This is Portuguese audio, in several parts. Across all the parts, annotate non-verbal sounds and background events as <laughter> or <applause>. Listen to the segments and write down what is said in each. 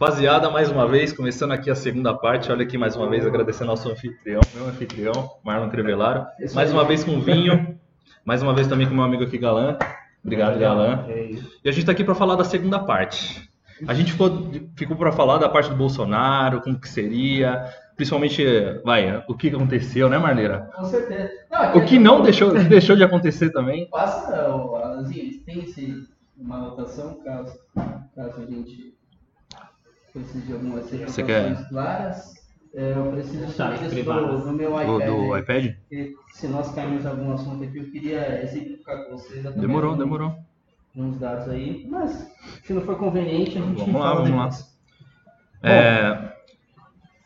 Rapaziada, mais uma vez, começando aqui a segunda parte. Olha aqui mais uma vez, agradecendo ao nosso anfitrião, meu anfitrião, Marlon Crevelaro. Mais uma vez com o vinho, mais uma vez também com o meu amigo aqui, Galan. Obrigado, Galan. E a gente está aqui para falar da segunda parte. A gente ficou, ficou para falar da parte do Bolsonaro, como que seria, principalmente, vai, o que aconteceu, né, Marleira? Com certeza. Não, o que não deixou, deixou de acontecer também. Passa, Alanzinho, tem esse, uma anotação, caso, caso a gente precise de algumas Você quer? claras. É, eu preciso saber isso privadas. no, no meu O iPad. do iPad? E Se nós cairmos em algum assunto aqui, eu queria exemplificar com vocês. Demorou, uns- demorou. Uns dados aí, mas se não for conveniente, a gente Vamos lá, vamos lá. depois. É,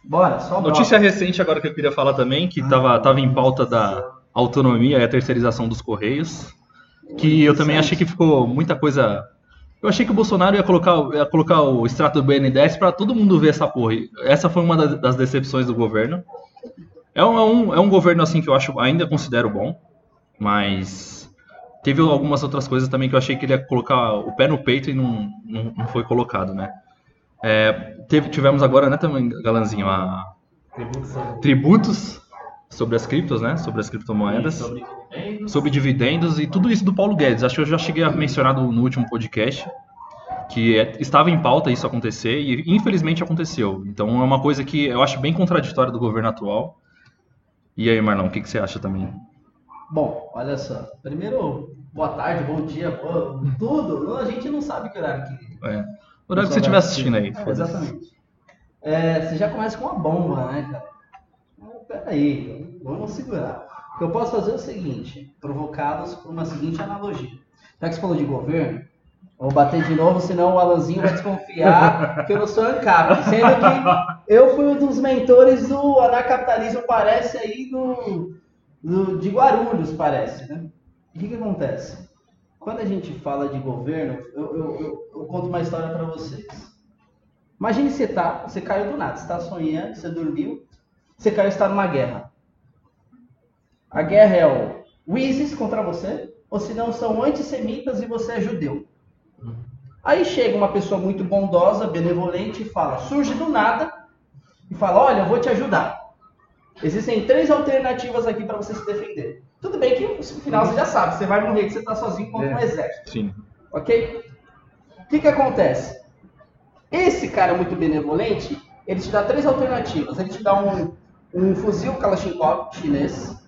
Bora, só bora. Notícia recente agora que eu queria falar também, que estava tava em pauta da autonomia e a terceirização dos Correios, que eu também achei que ficou muita coisa... Eu achei que o Bolsonaro ia colocar, ia colocar o extrato do BNDES para todo mundo ver essa porra. Essa foi uma das, decepções do governo. É um, é, um, é um governo assim que eu acho ainda considero bom, mas teve algumas outras coisas também que eu achei que ele ia colocar o pé no peito e não, não, não foi colocado, né? É, teve, tivemos agora, né, também, Galanzinho, a, tributos sobre as criptos, né? Sobre as criptomoedas, Sobre. Sobre dividendos e tudo isso do Paulo Guedes. Acho que eu já cheguei a mencionar no, no último podcast que é- estava em pauta isso acontecer e infelizmente aconteceu. Então é uma coisa que eu acho bem contraditória do governo atual. E aí, Marlon, o que, que você acha também? Bom, olha só. Primeiro, boa tarde, bom dia, boa, tudo. A gente não sabe que horário que. É, o horário que você estiver assistindo aí. É, exatamente. É, você já começa com uma bomba, né, cara? Mas, Peraí, vamos segurar. Eu posso fazer o seguinte: provocados por uma seguinte analogia. Já que você falou de governo, vou bater de novo, senão o Alanzinho vai desconfiar <laughs> que eu não sou ANCAP. Sendo que eu fui um dos mentores do anarcapitalismo, parece aí, do, do- de Guarulhos, parece, né? O que, que acontece? Quando a gente fala de governo, eu, eu- eu- eu conto uma história para vocês. Imagine você tá, você caiu do nada, você está sonhando, você dormiu, você caiu e está numa guerra. A guerra é o, ISIS contra você, ou se não são antissemitas e você é judeu. Aí chega uma pessoa muito bondosa, benevolente e fala, surge do nada e fala, olha, eu vou te ajudar. Existem três alternativas aqui para você se defender. Tudo bem que no final você já sabe, você vai morrer, que você está sozinho contra um exército. Sim. Ok? O que, que acontece? Esse cara muito benevolente, ele te dá três alternativas. Ele te dá um, um fuzil Kalashnikov chinês,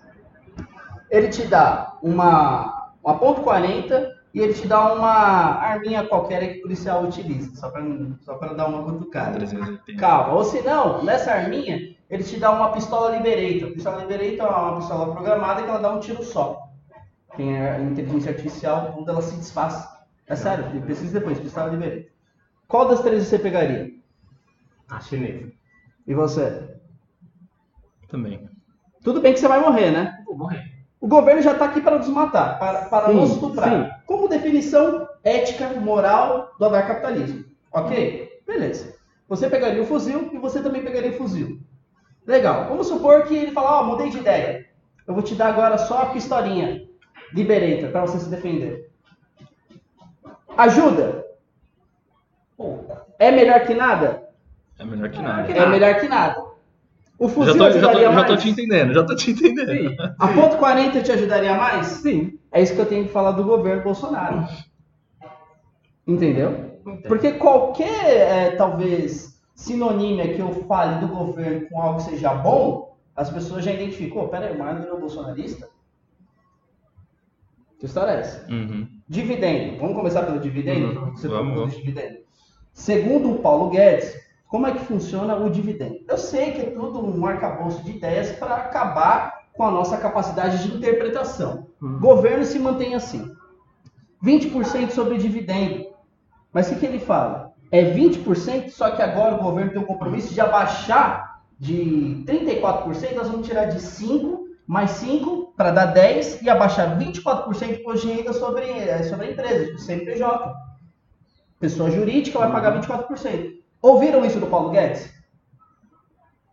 ele te dá uma, uma ponto .40 e ele te dá uma arminha qualquer que o policial utiliza, só para só pra dar uma cutucada. 380. Calma, ou se não, nessa arminha, ele te dá uma pistola Liberator. A pistola Liberator é uma pistola programada que ela dá um tiro só. Tem a inteligência artificial, tudo ela se desfaz. É sério, pesquisa depois, pistola Liberator. Qual das três você pegaria? A chinesa. E você? Também. Tudo bem que você vai morrer, né? Vou morrer. O governo já está aqui para nos matar, para, para Sim, nos estuprar. sim. Como definição ética, moral do anarcapitalismo. Ok? Beleza. Você pegaria o fuzil e você também pegaria o fuzil. Legal. Vamos supor que ele fala, ó, mudei de ideia. Eu vou te dar agora só a pistolinha Liberator para você se defender. Ajuda? É melhor que nada? É melhor que nada. É melhor que nada. O fuzil Já tô, já, tô, ajudaria já tô mais? te entendendo, já tô te entendendo. A ponto 40 te ajudaria mais? Sim. É isso que eu tenho que falar do governo Bolsonaro. Entendeu? Porque qualquer, é, talvez, sinonímia que eu fale do governo com algo que seja bom, as pessoas já identificam. Oh, peraí, o Marlon virou bolsonarista? Que história é essa? Uhum. Dividendo. Vamos começar pelo dividendo? Uhum. Você Vamos, dividendo. Segundo o Paulo Guedes, como é que funciona o dividendo? Eu sei que é tudo um arcabouço de ideias para acabar com a nossa capacidade de interpretação. Uhum. O governo se mantém assim. 20% sobre dividendo. Mas o que, que ele fala? É 20%, só que agora o governo tem o compromisso de abaixar de 34%, nós vamos tirar de 5 mais 5 para dar 10 e abaixar 24% de imposto de renda sobre, eh, sobre a empresa, tipo CNPJ. Pessoa jurídica vai pagar 24%. Ouviram isso do Paulo Guedes?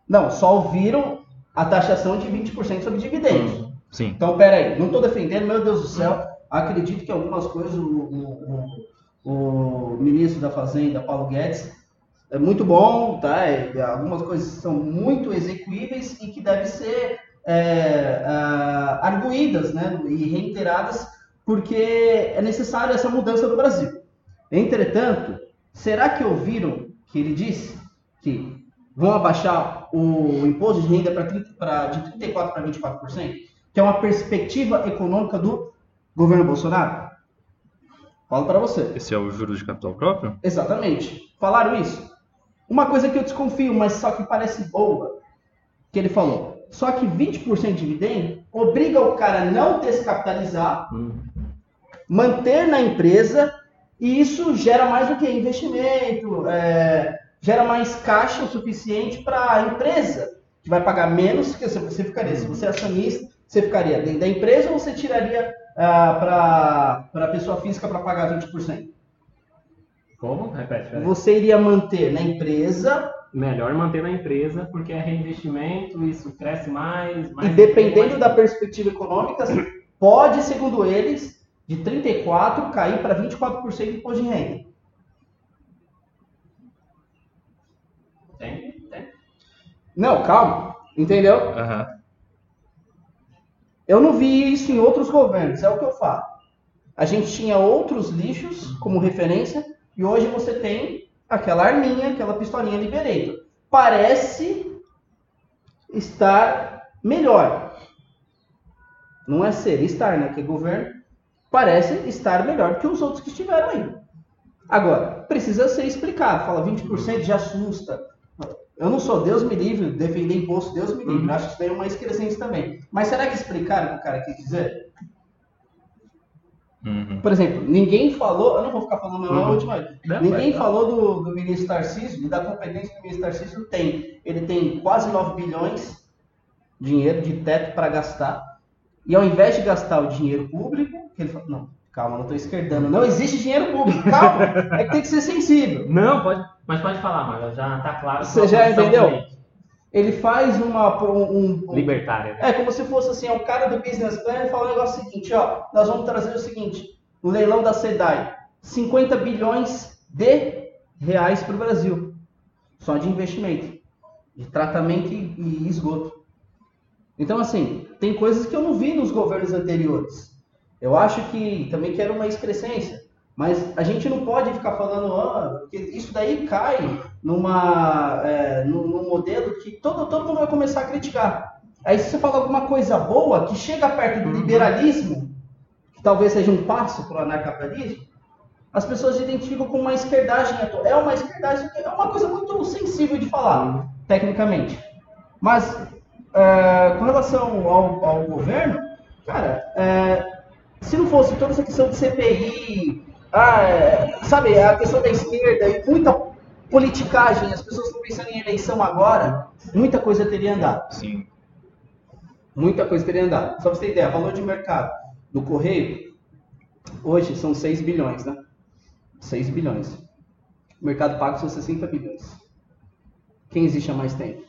Não, só ouviram a taxação de 20% sobre dividendos. Sim. Então, peraí, não estou defendendo, meu Deus do céu. Acredito que algumas coisas o, o- o- o ministro da Fazenda, Paulo Guedes, é muito bom, tá? É, algumas coisas são muito execuíveis e que devem ser é, arguídas né, e reiteradas porque é necessária essa mudança no Brasil. Entretanto, será que ouviram que ele disse que vão abaixar o imposto de renda pra, de 34% para 24%? Que é uma perspectiva econômica do governo Bolsonaro? Falo para você. Esse é o juros de capital próprio? Exatamente. Falaram isso. Uma coisa que eu desconfio, mas só que parece boa, que ele falou. Só que 20% de dividendo obriga o cara a não descapitalizar, hum. manter na empresa, e isso gera mais do que investimento, é, gera mais caixa o suficiente para a empresa, que vai pagar menos que você ficaria. Se você é acionista, você ficaria dentro da empresa ou você tiraria ah, para a pessoa física para pagar 20%? Como? Repete. Você iria manter na empresa melhor manter na empresa, porque é reinvestimento, isso cresce mais. mais e dependendo mais... da perspectiva econômica, pode, segundo eles, de 34% cair para 24% de imposto de renda. Tem, tem. Não, calma. Entendeu? Uhum. Eu não vi isso em outros governos, é o que eu falo. A gente tinha outros lixos como referência e hoje você tem aquela arminha, aquela pistolinha Liberator. Parece estar melhor. Não é ser, estar, né? Que governo parece estar melhor que os outros que estiveram aí. Agora, precisa ser explicado. Fala 20% já assusta. Eu não sou Deus me livre, defender imposto, Deus me livre. Uhum. Acho que isso daí é uma excrescência também. Mas será que explicaram o que o cara quis dizer? Uhum. Por exemplo, ninguém falou, eu não vou ficar falando uhum. última, não, ninguém vai, falou do, do ministro Tarcísio e da competência que o ministro Tarcísio tem. Ele tem quase 9 bilhões de dinheiro de teto para gastar. E ao invés de gastar o dinheiro público, ele fala, não, calma, não estou esquerdando, não existe dinheiro público, calma, é que tem que ser sensível. Não, pode, mas pode falar, Marlon, já está claro. Você já entendeu? Ele faz uma. Um, um, Libertária. Né? É, como se fosse assim, é o cara do business plan e fala o negócio seguinte, ó, nós vamos trazer o seguinte, no leilão da SEDAI, 50 bilhões de reais para o Brasil. Só de investimento. De tratamento e esgoto. Então, assim, tem coisas que eu não vi nos governos anteriores. Eu acho que também quero uma excrescência. Mas a gente não pode ficar falando, ah, que isso daí cai numa, é, num, num, modelo que todo, todo mundo vai começar a criticar. Aí se você fala alguma coisa boa que chega perto do uhum. liberalismo, que talvez seja um passo para o anarcapitalismo, as pessoas identificam como uma esquerdagem. É uma esquerdagem, é uma coisa muito sensível de falar, uhum. tecnicamente. Mas, é, com relação ao, ao, governo, cara, é, se não fosse toda essa questão de CPI, ah, é, sabe, a questão da esquerda e muita politicagem, as pessoas estão pensando em eleição agora, muita coisa teria andado. Sim. Muita coisa teria andado. Só pra você ter ideia, valor de mercado do Correio, hoje são 6 bilhões, né? 6 bilhões. O mercado pago são 60 bilhões. Quem existe há mais tempo?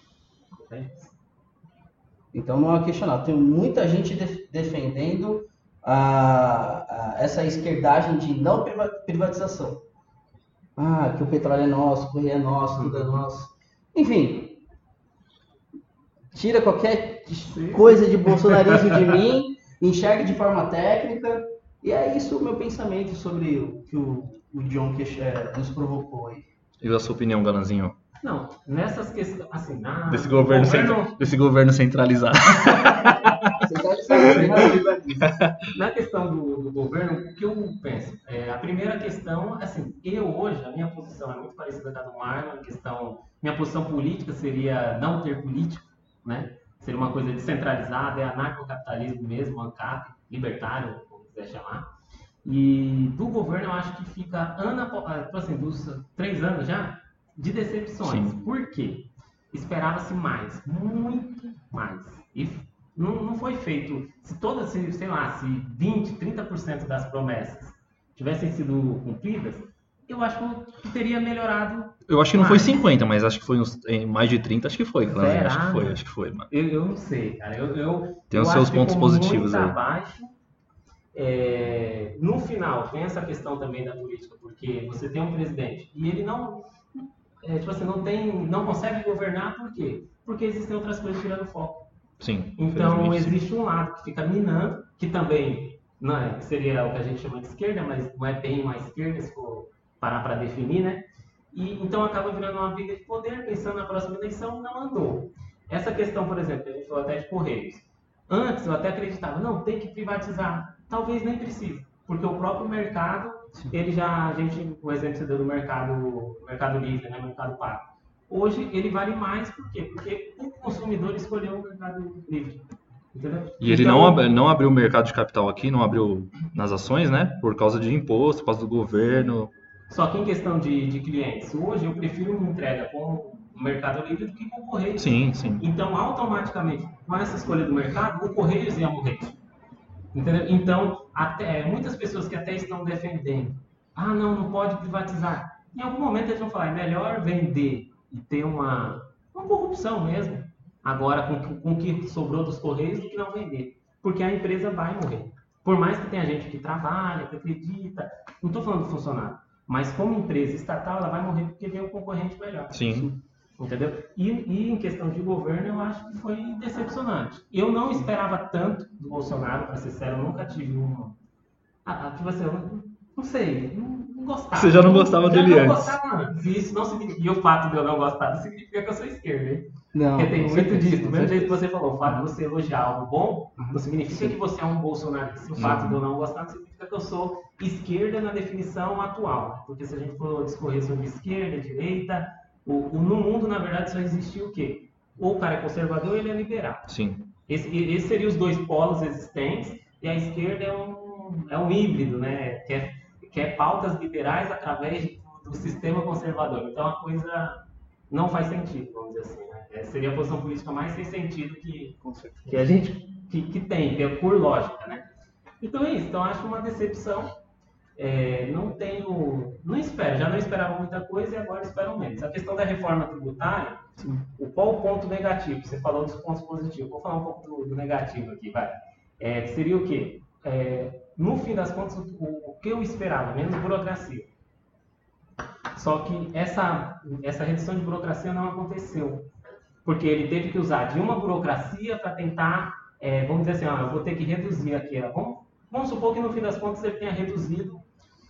Então não é questionar. Tem muita gente defendendo a, a, essa esquerdagem de não privatização. Ah, que o petróleo é nosso, o correio é nosso, tudo é nosso. Enfim, tira qualquer coisa de bolsonarismo de <laughs> mim, enxergue de forma técnica, e é isso o meu pensamento sobre o que o, o John que, é, nos provocou aí. E a sua opinião, Galanzinho? Não, nessas questões, assim, na, desse governo, governo... desse governo centralizado. <laughs> Na questão do, do, governo, o que eu penso? É, a primeira questão, assim, eu hoje, a minha posição é muito parecida com a do Marlon, questão, minha posição política seria não ter político, né? Seria uma coisa descentralizada, é anarcocapitalismo mesmo, ANCAP, libertário, como quiser chamar. E do governo eu acho que fica, ano, tipo assim, dos três anos já, de decepções. Sim. Por quê? Esperava-se mais, muito mais. E não, não foi feito. Se todas, se, sei lá, se 20, 30% das promessas tivessem sido cumpridas, eu acho que teria melhorado. Eu acho que não mais. foi 50, mas acho que foi uns, em mais de 30, acho que foi. Será? Acho que foi, acho que foi, mano. Eu, eu não sei, cara. Eu, eu Tem os seus pontos positivos aí. Abaixo. É, no final, tem essa questão também da política, porque você tem um presidente e ele não. é, tipo assim, não tem, não consegue governar por quê? Porque existem outras coisas tirando foco. Sim. Então infelizmente, sim. existe um lado que fica minando, que também não é, que seria o que a gente chama de esquerda, mas não é bem uma esquerda se for parar para definir, né? E então acaba virando uma briga de poder, pensando na próxima eleição, não andou. Essa questão, por exemplo, a gente falou até de Correios. Antes eu até acreditava, não, tem que privatizar. Talvez nem precise, porque o próprio mercado, ele já, a gente, o exemplo que você deu do mercado, mercado livre, né, mercado pago. Hoje ele vale mais, por quê? Porque o consumidor escolheu o mercado livre. Entendeu? E ele Então, não, não abriu o mercado de capital aqui, não abriu nas ações, né? Por causa de imposto, por causa do governo. Só que em questão de, de clientes, hoje eu prefiro uma entrega com o Mercado Livre do que com o Correio. Sim, sim. Então, automaticamente, com essa escolha do mercado, o Correios ia morrer. Entendeu? Então, até, muitas pessoas que até estão defendendo, ah, não, não pode privatizar. Em algum momento eles vão falar, é melhor vender e ter uma, uma corrupção mesmo, agora com, com o que sobrou dos Correios, do que não vender. Porque a empresa vai morrer. Por mais que tenha gente que trabalha, que acredita, não estou falando do funcionário, mas como empresa estatal, ela vai morrer porque vem um concorrente melhor. Sim. Entendeu? E, e em questão de governo, eu acho que foi decepcionante. Eu não esperava tanto do Bolsonaro, para ser sério, eu nunca tive um. Ah, ah, tipo assim, eu não, não sei, não gostava. Você já não gostava dele não antes. gostava antes. E isso não significa. E o fato de eu não gostar não significa que eu sou esquerda, hein? Não, Porque tem muito certeza, disso. Do mesmo jeito que você falou, o fato de você elogiar algo bom, Uhum. não significa que você é um bolsonarista. O fato de eu não gostar não significa que eu sou esquerda na definição atual. Porque se a gente for discorrer sobre esquerda, direita, o, o- no mundo, na verdade, só existe o quê? Ou o cara é conservador ou ele é liberal. Sim. Esse, esses seriam os dois polos existentes, e a esquerda é um, é um híbrido, né? Que é, que é pautas liberais através do, do sistema conservador. Então a coisa não faz sentido, vamos dizer assim. Né? É, seria a posição política mais sem sentido que, que a gente que, que tem, que é por lógica, né? Então é isso. Então acho uma decepção. É, não tenho, não espero, já não esperava muita coisa e agora espero menos. A questão da reforma tributária, o qual o ponto negativo? Você falou dos pontos positivos. Vou falar um pouco do, do negativo aqui, vai. É, seria o quê? É, no fim das contas, o, o que eu esperava, menos burocracia. Só que essa, essa redução de burocracia não aconteceu. Porque ele teve que usar de uma burocracia para tentar, é, vamos dizer assim, ó, eu vou ter que reduzir aqui. ó. Vamos, vamos supor que no fim das contas ele tenha reduzido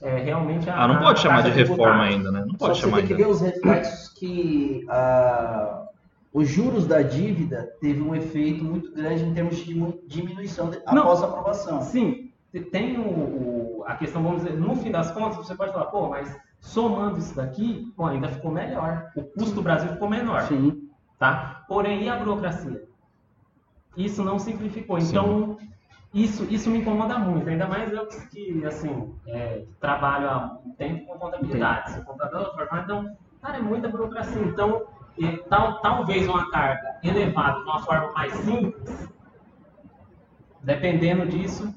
é, realmente a. Ah, não pode a chamar de taxa reforma tributária. ainda, né? Não Só pode que você chamar tem que ainda. ver os reflexos que ah, os juros da dívida teve um efeito muito grande em termos de diminuição de- Não. após a aprovação. Sim, tem o, o- a questão, vamos dizer, no fim das contas, você pode falar, pô, mas somando isso daqui, pô, ainda ficou melhor. O custo do Brasil ficou menor, Sim. tá? Porém, e a burocracia? Isso não simplificou. Sim. Então, isso, isso me incomoda muito. Ainda mais eu que, que, assim, é, trabalho há um tempo com contabilidade, sou contador formado, então, cara, é muita burocracia. Então, é, tal, talvez uma carga elevada de uma forma mais simples, dependendo disso,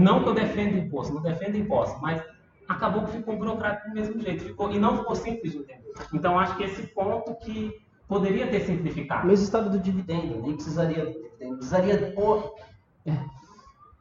não que eu defenda imposto, não defendo imposto, mas acabou que ficou burocrático do mesmo jeito, ficou, e não ficou simples de entender. Então, acho que esse ponto que poderia ter simplificado. Mesmo estado do dividendo, nem precisaria do dividendo. Precisaria pôr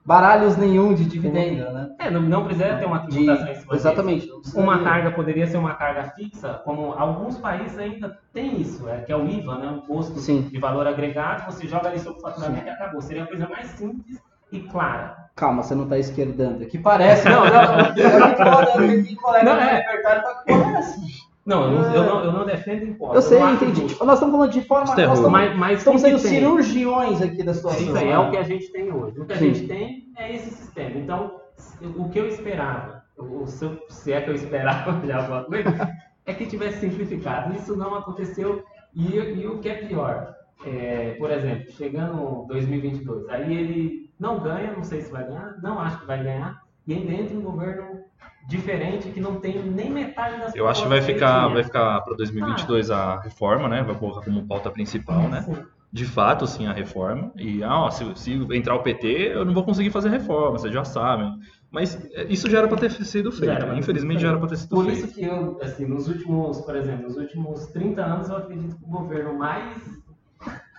baralhos nenhum de dividendo, né? É, não, não precisa ter uma De- tributação em cima disso. exatamente. precisaria. Uma carga poderia ser uma carga fixa, como alguns países ainda têm isso, é, que é o IVA, né, o imposto Sim. de valor agregado, você joga ali sobre o faturamento e acabou. Seria a coisa mais simples e clara. Calma, você não está esquerdando. Que parece. Não, não, não. Colega Não, é. tá parece. Não, eu não, eu não, eu não defendo imposto. Eu sei, entendi. justo. Nós estamos falando de forma. É Nós estamos, Mas, mas estamos sendo cirurgiões aqui da É situação. isso aí, é o que a gente tem hoje. O que a Sim. gente tem é esse sistema. Então, o que eu esperava, o- se, eu- se é que eu esperava <laughs> já alguma coisa, é que tivesse simplificado. Isso não aconteceu. E, e o que é pior, é, por exemplo, chegando 2022, aí ele não ganha, não sei se vai ganhar, não acho que vai ganhar, e ainda entra um governo diferente que não tem nem metade das Eu acho que vai ficar, vai ficar para 2022 a reforma, né? Vai colocar como pauta principal, né? Sim. De fato, sim, a reforma. E ah, ó, se, se entrar o PT, eu não vou conseguir fazer reforma, vocês já sabem. Mas é, isso já era para ter sido Já feito. ter Infelizmente já era para ter sido Por feito. isso que eu, assim, nos últimos, por exemplo, nos últimos 30 anos, eu acredito que o governo mais.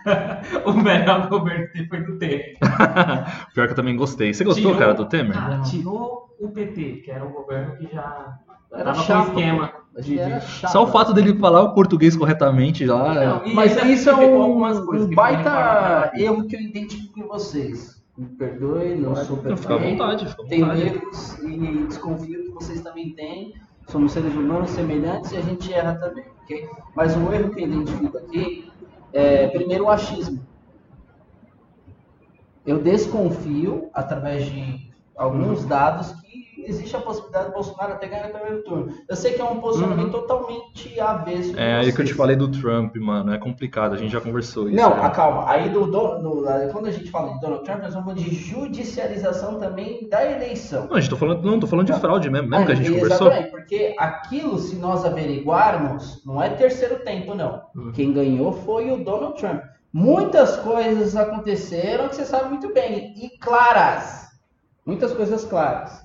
<laughs> o melhor governo que foi do Temer. <laughs> Pior que eu também gostei. Você gostou, Tirou- cara, do Temer? Cara, tirou o PT, que era um governo que já Era chapa. esquema. De- de- chato. Só o fato dele falar o português corretamente lá. é- Não, e Mas isso é um, algumas coisas um baita erro que eu identifico em vocês. Me perdoe, não sou Não, fica à perfeito. vontade, fica à Tenho vontade. erros e desconfio que vocês também têm. Somos seres humanos semelhantes e a gente erra também, ok? Mas um erro que eu identifico aqui é, primeiro, o achismo. Eu desconfio, através de alguns dados, que existe a possibilidade do Bolsonaro até ganhar o primeiro turno. Eu sei que é um posicionamento totalmente avesso. É aí que eu te falei do Trump, mano. É complicado, a gente já conversou isso. Não, né? calma. Aí do, do- do- quando a gente fala de Donald Trump, nós falando de judicialização também da eleição. Não, a gente tô falando, não, tô falando de fraude mesmo, lembra que a gente Ah, conversou? Exatamente, porque aquilo, se nós averiguarmos, não é terceiro tempo, não. Hum. Quem ganhou foi o Donald Trump. Muitas coisas aconteceram que você sabe muito bem, e claras. Muitas coisas claras.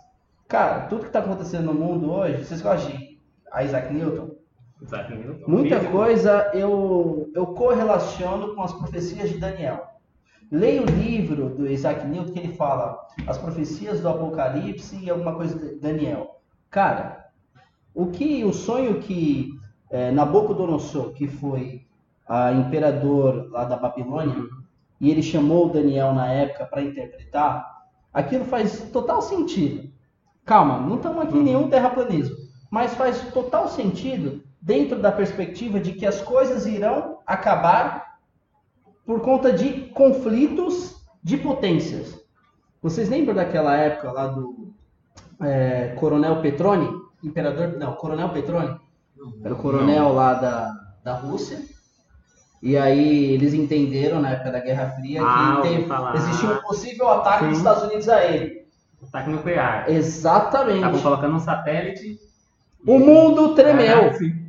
Cara, tudo que está acontecendo no mundo hoje, vocês gostam de Isaac Newton? Isaac Newton, Muita físico. coisa eu, eu correlaciono com as profecias de Daniel. Leia o livro do Isaac Newton que ele fala as profecias do Apocalipse e alguma coisa de Daniel. Cara, o que o sonho que é, Nabucodonosor, que foi a imperador lá da Babilônia, e ele chamou Daniel na época para interpretar, aquilo faz total sentido. Calma, não estamos aqui em nenhum terraplanismo, mas faz total sentido dentro da perspectiva de que as coisas irão acabar por conta de conflitos de potências. Vocês lembram daquela época lá do é, Coronel Petroni? Imperador, não, Coronel Petroni? Era o coronel lá da, da Rússia. E aí eles entenderam na época da Guerra Fria Ah, que teve- existia um possível ataque dos Sim. Estados Unidos a ele. Ataque nuclear. Exatamente. Estavam colocando um satélite. O mundo tremeu. Ah.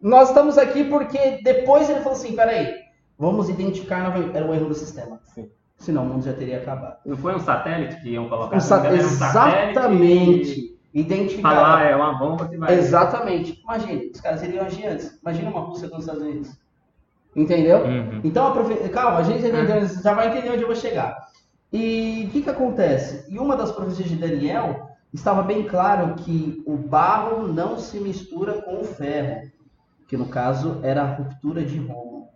Nós estamos aqui porque depois ele falou assim, peraí, vamos identificar, era um erro do sistema. Sim. Senão o mundo já teria acabado. Não foi um satélite que iam colocar? Um um exatamente. e Identificar. Falar, é uma bomba que vai. Exatamente. Imagine, os caras iriam agir antes. Imagina uma Rússia com os Estados Unidos. Entendeu? Uhum. Então, a profe... calma, a gente entendeu, já vai entender onde eu vou chegar. E o que, que acontece? Em uma das profecias de Daniel, estava bem claro que o barro não se mistura com o ferro, que no caso era a ruptura de Roma.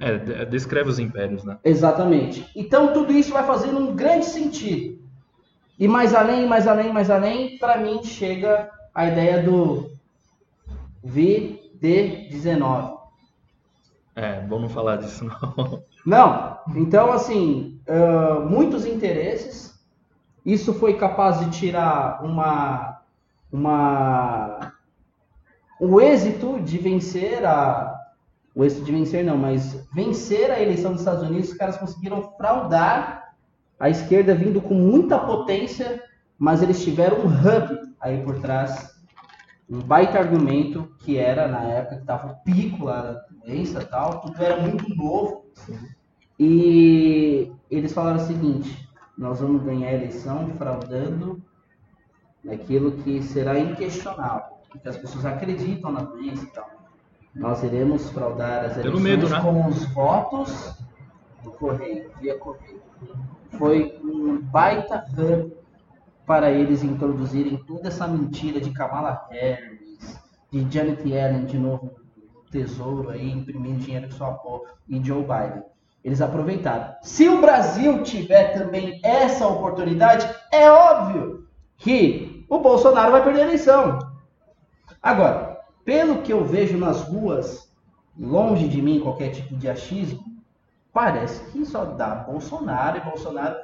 É, de- descreve os impérios, né? Exatamente. Então, tudo isso vai fazendo um grande sentido. E mais além, mais além, mais além, para mim chega a ideia do VD19. É, vamos não falar disso não. Não, então assim, muitos interesses. Isso foi capaz de tirar uma, uma, o êxito de vencer a, o êxito de vencer não, mas vencer a eleição dos Estados Unidos. Os caras conseguiram fraudar a esquerda vindo com muita potência, mas eles tiveram um hub aí por trás, um baita argumento que era na época que estava o pico lá da doença tal, tudo era muito novo. E eles falaram o seguinte: nós vamos ganhar a eleição fraudando naquilo que será inquestionável, porque as pessoas acreditam na doença e tal. Nós iremos fraudar as eleições medo, né? com os votos do correio, via correio. Foi um baita hub para eles introduzirem toda essa mentira de Kamala Harris, de Janet Yellen de novo no tesouro aí, imprimindo dinheiro com sua porra, e Joe Biden. Eles aproveitaram. Se o Brasil tiver também essa oportunidade, é óbvio que o Bolsonaro vai perder a eleição. Agora, pelo que eu vejo nas ruas, longe de mim qualquer tipo de achismo, parece que só dá Bolsonaro e Bolsonaro.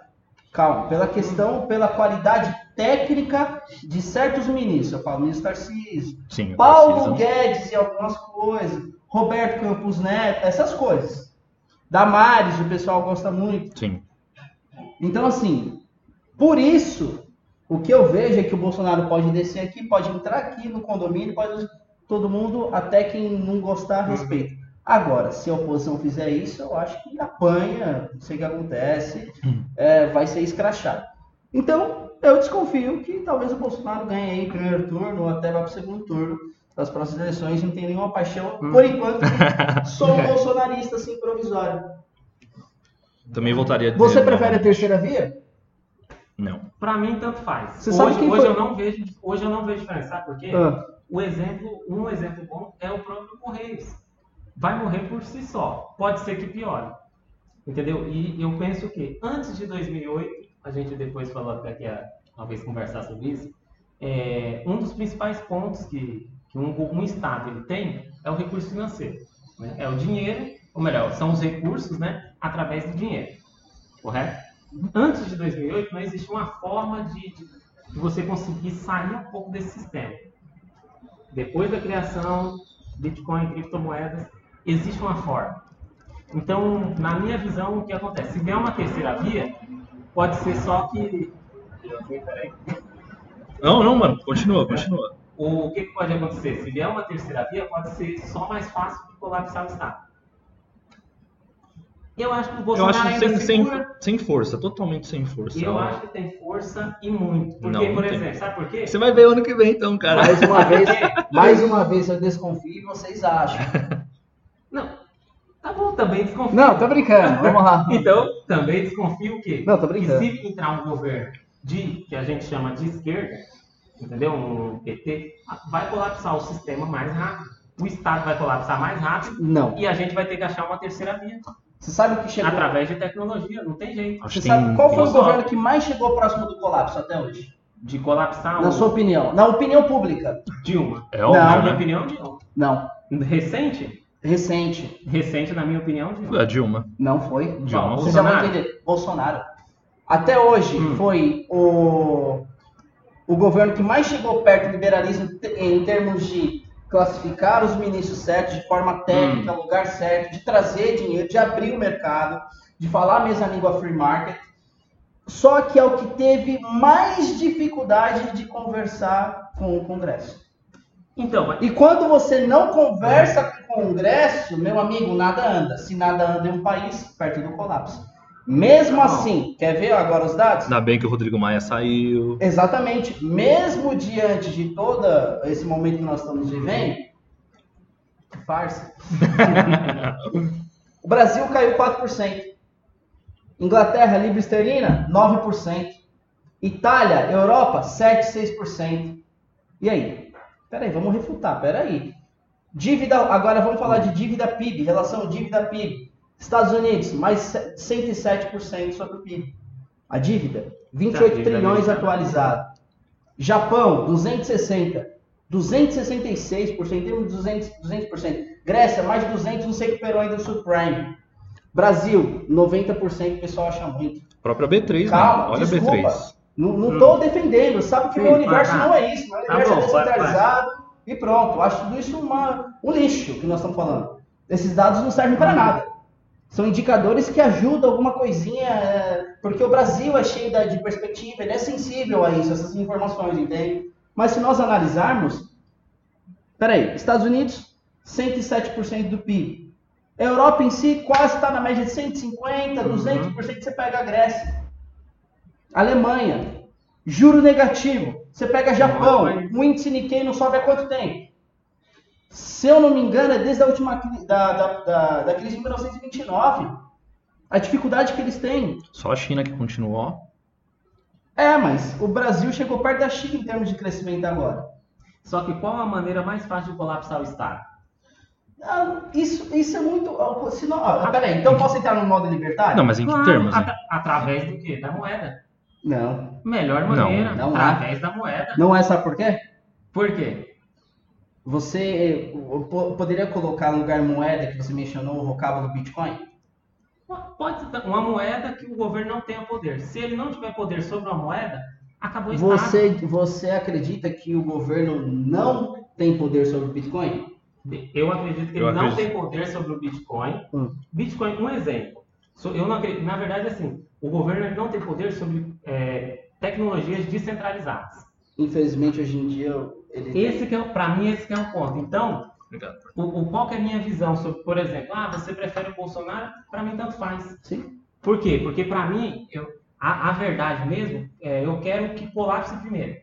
Calma, pela questão, pela qualidade técnica de certos ministros. Eu falo ministro Tarcísio, Sim, Paulo. Guedes e algumas coisas, Roberto Campos Neto, essas coisas. Damares, o pessoal gosta muito. Sim. Então, assim, por isso, o que eu vejo é que o Bolsonaro pode descer aqui, pode entrar aqui no condomínio, pode todo mundo, até quem não gostar, respeita. Agora, se a oposição fizer isso, eu acho que apanha, não sei o que acontece, é, vai ser escrachado. Então, eu desconfio que talvez o Bolsonaro ganhe aí primeiro turno ou até vá para o segundo turno das próximas eleições. Não tenho nenhuma paixão, por enquanto, <laughs> sou um bolsonarista assim, provisório. Também voltaria a Você dizer, prefere a terceira via? Não. Pra mim, tanto faz. Você hoje sabe quem hoje foi? eu não vejo, hoje eu não vejo diferença. Sabe por quê? Ah. o exemplo, um exemplo bom é o próprio Correios. Vai morrer por si só. Pode ser que piore. Entendeu? E eu penso que antes de 2008, a gente depois falou até que ia talvez conversar sobre isso, é, um dos principais pontos que, que um, um, Estado ele tem é o recurso financeiro. Né? É o dinheiro, ou melhor, são os recursos né, através do dinheiro. Correto? Antes de 2008, não existia uma forma de, de, de você conseguir sair um pouco desse sistema. Depois da criação Bitcoin, criptomoedas, existe uma forma. Então, na minha visão, o que acontece? Se vier uma terceira via, pode ser só que. Não, não, mano, continua, continua. O que, que pode acontecer? Se vier uma terceira via, pode ser só mais fácil de colapsar o Estado. Eu acho que o Bolsonaro eu acho sem, segura... sem, sem força, totalmente sem força. Eu acho que tem força e muito. Porque, Não, não por tem. exemplo, sabe por quê? Você vai ver ano que vem, então, cara. Mais uma vez, mais uma vez eu desconfio e vocês acham. <laughs> Não. Tá bom, também desconfio. Não, tô brincando, vamos lá. <laughs> Então, também desconfio o quê? Não, tô brincando. Que se entrar um governo de, que a gente chama de esquerda, entendeu? Um PT, vai colapsar o sistema mais rápido. O Estado vai colapsar mais rápido Não. e a gente vai ter que achar uma terceira via. Você sabe o que chegou? Através de tecnologia, não tem jeito. Acho Você tem- sabe qual foi o governo que mais chegou próximo do colapso até hoje? De colapsar Na o sua opinião. Na opinião pública. Dilma. É óbvio, Não, Na né? minha opinião, Dilma. Não. Recente? Recente. Recente, na minha opinião, Dilma. É Dilma. Não foi. Dilma. Você já vai Bolsonaro? entender. Bolsonaro. Até hoje Hum. foi o, o governo que mais chegou perto do liberalismo em termos de classificar os ministros certos de forma técnica, lugar certo, de trazer dinheiro, de abrir o mercado, de falar a mesma língua free market. Só que é o que teve mais dificuldade de conversar com o Congresso. Então, mas- E quando você não conversa com o Congresso, meu amigo, nada anda. Se nada anda em um país, perto do colapso. Mesmo bom. assim, quer ver agora os dados? Ainda bem que o Rodrigo Maia saiu. Exatamente. Mesmo diante de todo esse momento que nós estamos vivendo, que farsa. <laughs> o Brasil caiu 4%. Inglaterra, libra esterlina, 9%. Itália, Europa, 7, 6%. E aí? Peraí, vamos refutar, peraí. Dívida, agora vamos falar de dívida PIB, relação dívida PIB. Estados Unidos, mais 107% sobre o PIB. A dívida, 28 dívida trilhões americana. atualizado. Japão, 260. 266%, em termos de 200, 200%. Grécia, mais de 200, não se recuperou ainda do subprime. Brasil, 90%, o pessoal acha muito. Própria B3, Calma, mano. Olha desculpa. a B3. Não, não tô defendendo, sabe que o meu universo ah, não é isso. Meu Tá universo bom, é vai, descentralizado e pronto. Eu acho tudo isso uma, um lixo que nós estamos falando. Esses dados não servem para nada. São indicadores que ajudam alguma coisinha, é, porque o Brasil é cheio de perspectiva, ele é sensível a isso, essas informações, entende? Mas se nós analisarmos, peraí, Estados Unidos, 107% do PIB. A Europa em si quase está na média de 150, 200%, você pega a Grécia. Alemanha, juro negativo. Você pega Japão, o índice Nikkei não sobe há quanto tempo? Se eu não me engano, é desde a última da, da, da, da crise de 1929. A dificuldade que eles têm. Só a China que continuou. É, mas o Brasil chegou perto da China em termos de crescimento agora. Só que qual a maneira mais fácil de colapsar o Estado? Ah, isso, isso é muito. Se não, ah, peraí, então eu posso entrar no modo libertário? Não, mas em que Claro, termos? atra- através do quê? Da moeda. Não. Melhor Não, maneira, não é. através da moeda. Não é, sabe por quê? Por quê? Você eh, po- poderia colocar no lugar moeda que você mencionou o vocábulo Bitcoin? Pode ser uma moeda que o governo não tenha poder. Se ele não tiver poder sobre uma moeda, acabou o Estado. Você, você acredita que o governo não tem poder sobre o Bitcoin? Eu acredito que Eu ele não acredito. tem poder sobre o Bitcoin. Hum. Bitcoin, um exemplo. So- Eu não acredito, na verdade, assim, o governo não tem poder sobre é, tecnologias descentralizadas. Infelizmente, hoje em dia, ele Esse que é, para mim, esse que é o ponto. Então, Obrigado. o, o- qual que é a minha visão sobre, por exemplo, ah, você prefere o Bolsonaro? Para mim, tanto faz. Sim. Por quê? Porque para mim, eu, a, a verdade mesmo, é, eu quero que colapse primeiro.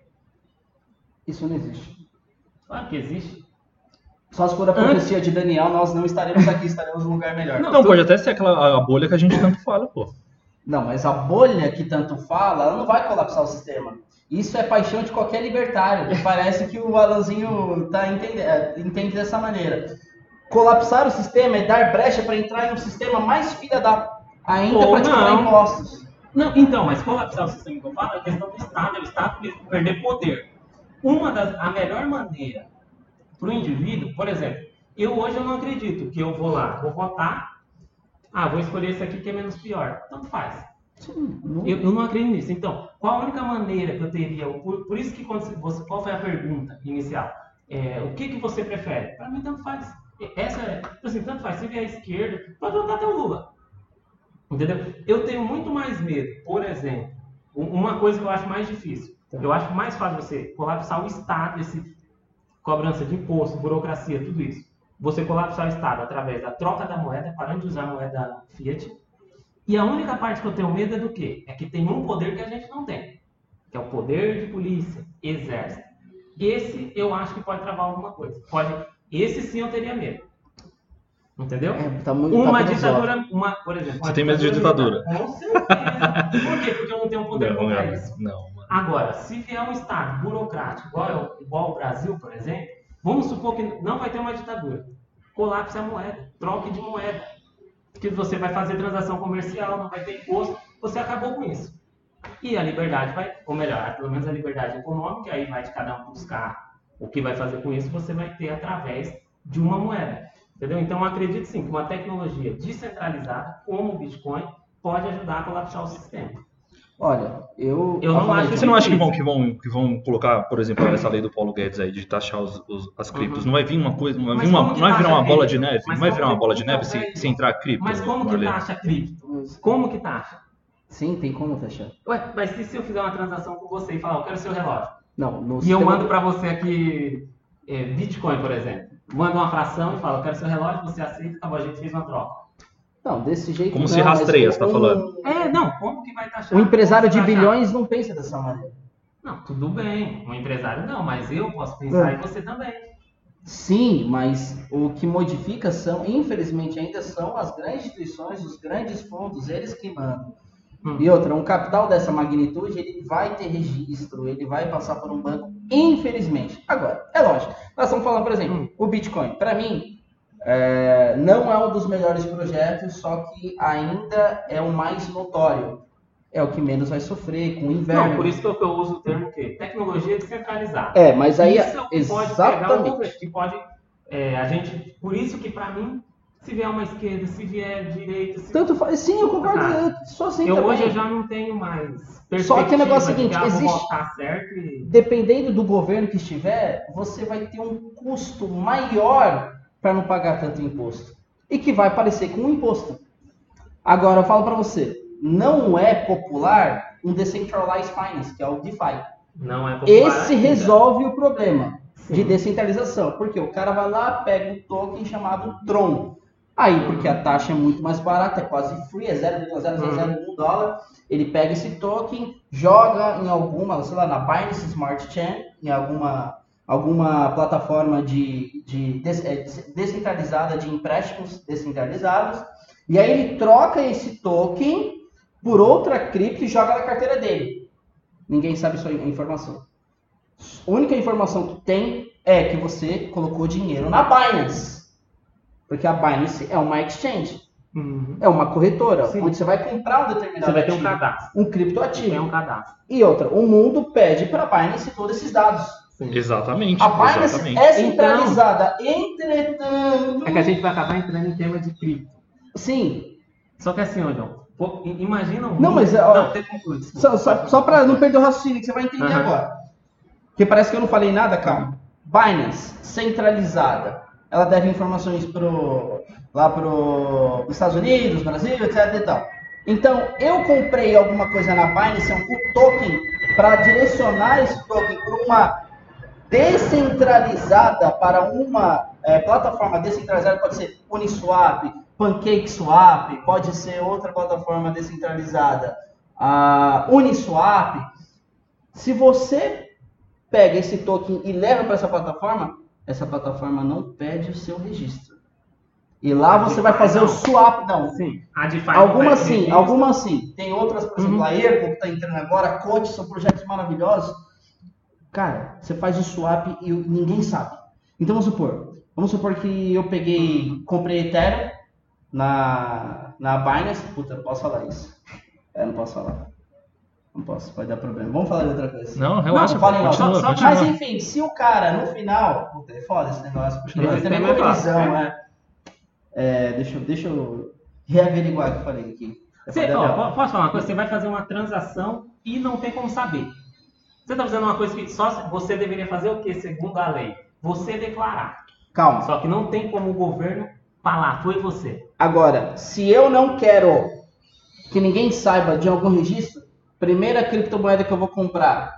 Isso não existe. Claro que existe. Só se for a profecia de Daniel, nós não estaremos aqui, estaremos num lugar melhor. Não, Não, tu- pode até ser aquela a bolha que a gente tanto fala, pô. Não, mas a bolha que tanto fala, ela não vai colapsar o sistema. Isso é paixão de qualquer libertário. Parece que o Alanzinho tá entende, é, entende dessa maneira. Colapsar o sistema é dar brecha para entrar em um sistema mais filha da ainda Ou para cobrar não. impostos. Não, então, mas colapsar o sistema que eu falo é questão do Estado, é o Estado perder poder. Uma das, a melhor maneira para o indivíduo, por exemplo, eu hoje eu não acredito que eu vou lá, vou votar, ah, vou escolher esse aqui que é menos pior. Tanto faz. Sim, não- Eu, eu não acredito nisso. Então, qual a única maneira que eu teria? Por, por isso que quando você, qual foi a pergunta inicial? É, o que, que você prefere? Para mim, tanto faz. Essa é, tipo assim, tanto faz. Se vier à esquerda, pode votar até o Lula. Entendeu? Eu tenho muito mais medo, por exemplo, uma coisa que eu acho mais difícil. Eu acho mais fácil você colapsar o Estado, esse cobrança de imposto, burocracia, tudo isso. Você colapsar o Estado através da troca da moeda, parando de usar a moeda Fiat. E a única parte que eu tenho medo é do quê? É que tem um poder que a gente não tem, que é o poder de polícia, exército. Esse eu acho que pode travar alguma coisa. Pode. Esse sim eu teria medo. Entendeu? É, tá muito Uma tá ditadura, uma, por exemplo. uma Você tem medo de ditadura? Com certeza. Por quê? Porque eu não tenho poder Não, contra não, isso. não, mano. Agora, se vier um Estado burocrático, igual, é o- igual o Brasil, por exemplo, vamos supor que não vai ter uma ditadura. Colapse a moeda, troque de moeda. Que você vai fazer transação comercial, não vai ter imposto, você acabou com isso. E a liberdade vai, ou melhor, pelo menos a liberdade econômica, aí vai de cada um buscar o que vai fazer com isso, você vai ter através de uma moeda. Entendeu? Então, acredito sim que uma tecnologia descentralizada, como o Bitcoin, pode ajudar a colapsar o sistema. Olha, eu. Eu não acho Você não acha que vão, que vão, que vão colocar, por exemplo, essa lei do Paulo Guedes aí de taxar os, os- as criptos? Uhum. Não vai vir uma coisa, não vai, vir uma, não vai virar uma bola de neve? Mas Não vai virar uma bola de neve se, se entrar cripto? Mas como que Marlene? taxa cripto? Como que taxa? Sim, tem como taxar. Ué, mas e se eu fizer uma transação com você e falar, eu quero seu relógio? Não, no E eu sistema- mando para você aqui é, Bitcoin, por exemplo. Manda uma fração e fala, eu quero seu relógio, você aceita, acabou, a gente fez uma troca. Não, desse jeito Como não, se rastreia, você tá um- falando? É, não, como que vai taxar? Um empresário de bilhões não pensa dessa maneira. Não, tudo bem. Um empresário não, mas eu posso pensar É. e você também. Sim, mas o que modifica são, infelizmente, ainda são as grandes instituições, os grandes fundos, eles que mandam. Hum. E outra, um capital dessa magnitude, ele vai ter registro, ele vai passar por um banco, infelizmente. Agora, é lógico, nós estamos falando, por exemplo, Hum. o Bitcoin. Para mim, é, não é um dos melhores projetos, só que ainda é o mais notório. É o que menos vai sofrer com o inverno. Não, por isso que eu, que eu uso o termo o quê? Tecnologia descentralizada. É, mas aí, isso é o que pode pegar exatamente. que pode, é, a gente, por isso que para mim, se vier uma esquerda, se vier direita, se Tanto faz. Sim, eu concordo. Ah, eu sou assim eu também. hoje eu já não tenho mais Só que o negócio é o seguinte, que, ah, existe- e... Dependendo do governo que estiver, você vai ter um custo maior para não pagar tanto imposto. E que vai parecer com um imposto. Agora, eu falo para você, não é popular um Decentralized Finance, que é o DeFi. Não é popular Esse ainda. resolve o problema de Sim. descentralização. Porque o cara vai lá, pega um token chamado Tron. Aí, porque a taxa é muito mais barata, é quase free, é 0,0001 dólar. Ele pega esse token, joga em alguma, sei lá, na Binance Smart Chain, em alguma, alguma plataforma de, de é, des- descentralizada de empréstimos descentralizados. E aí ele troca esse token por outra cripto e joga na carteira dele. Ninguém sabe sua informação. A única informação que tem é que você colocou dinheiro na Binance. Porque a Binance é uma exchange, Uhum. é uma corretora, Sim. onde você vai comprar um determinado Você vai ter um ativo, cadastro. um criptoativo. Tem um cadastro. E outra, o mundo pede para a Binance todos esses dados. Exatamente, A Binance exatamente. é centralizada, entretanto. É que a gente vai acabar entrando em tema de cripto. Sim, Só que assim, i- imagina um. Não, mas, ó, Não, tem desculpa. Só, só, só para não perder o raciocínio, que você vai entender agora. Porque parece que eu não falei nada, calma. Binance, centralizada. Ela deve informações pro, lá para os Estados Unidos, Brasil, etc. E tal. Então, eu comprei alguma coisa na Binance, um token, para direcionar esse token para uma descentralizada, para uma eh, plataforma descentralizada, pode ser Uniswap, PancakeSwap, pode ser outra plataforma descentralizada, a Uniswap. Se você pega esse token e leva para essa plataforma, essa plataforma não pede o seu registro. E lá você vai fazer não. o swap. Não, Sim. Algumas não sim, algumas sim. Tem outras, por exemplo, Uhum. a Ergo que está entrando agora, a Coach, são projetos maravilhosos. Cara, você faz o swap e ninguém sabe. Então vamos supor, vamos supor que eu peguei, comprei Ethereum na, na Binance. Puta, não posso falar isso. É, não posso falar. Não posso, pode dar problema. Vamos falar de outra coisa. Não, relaxa, Não, continua, continua. Mas enfim, se o cara no final. Puta, é foda esse negócio, porque ele também é fácil, né? É, deixa, eu- deixa eu reaveriguar o que eu falei aqui. É Você, pra ó, posso falar uma coisa? Você vai fazer uma transação e não tem como saber. Você está fazendo uma coisa que só você deveria fazer o quê, segundo a lei? Você declarar. Calma. Só que não tem como o governo falar, foi você. Agora, se eu não quero que ninguém saiba de algum registro, primeira criptomoeda que eu vou comprar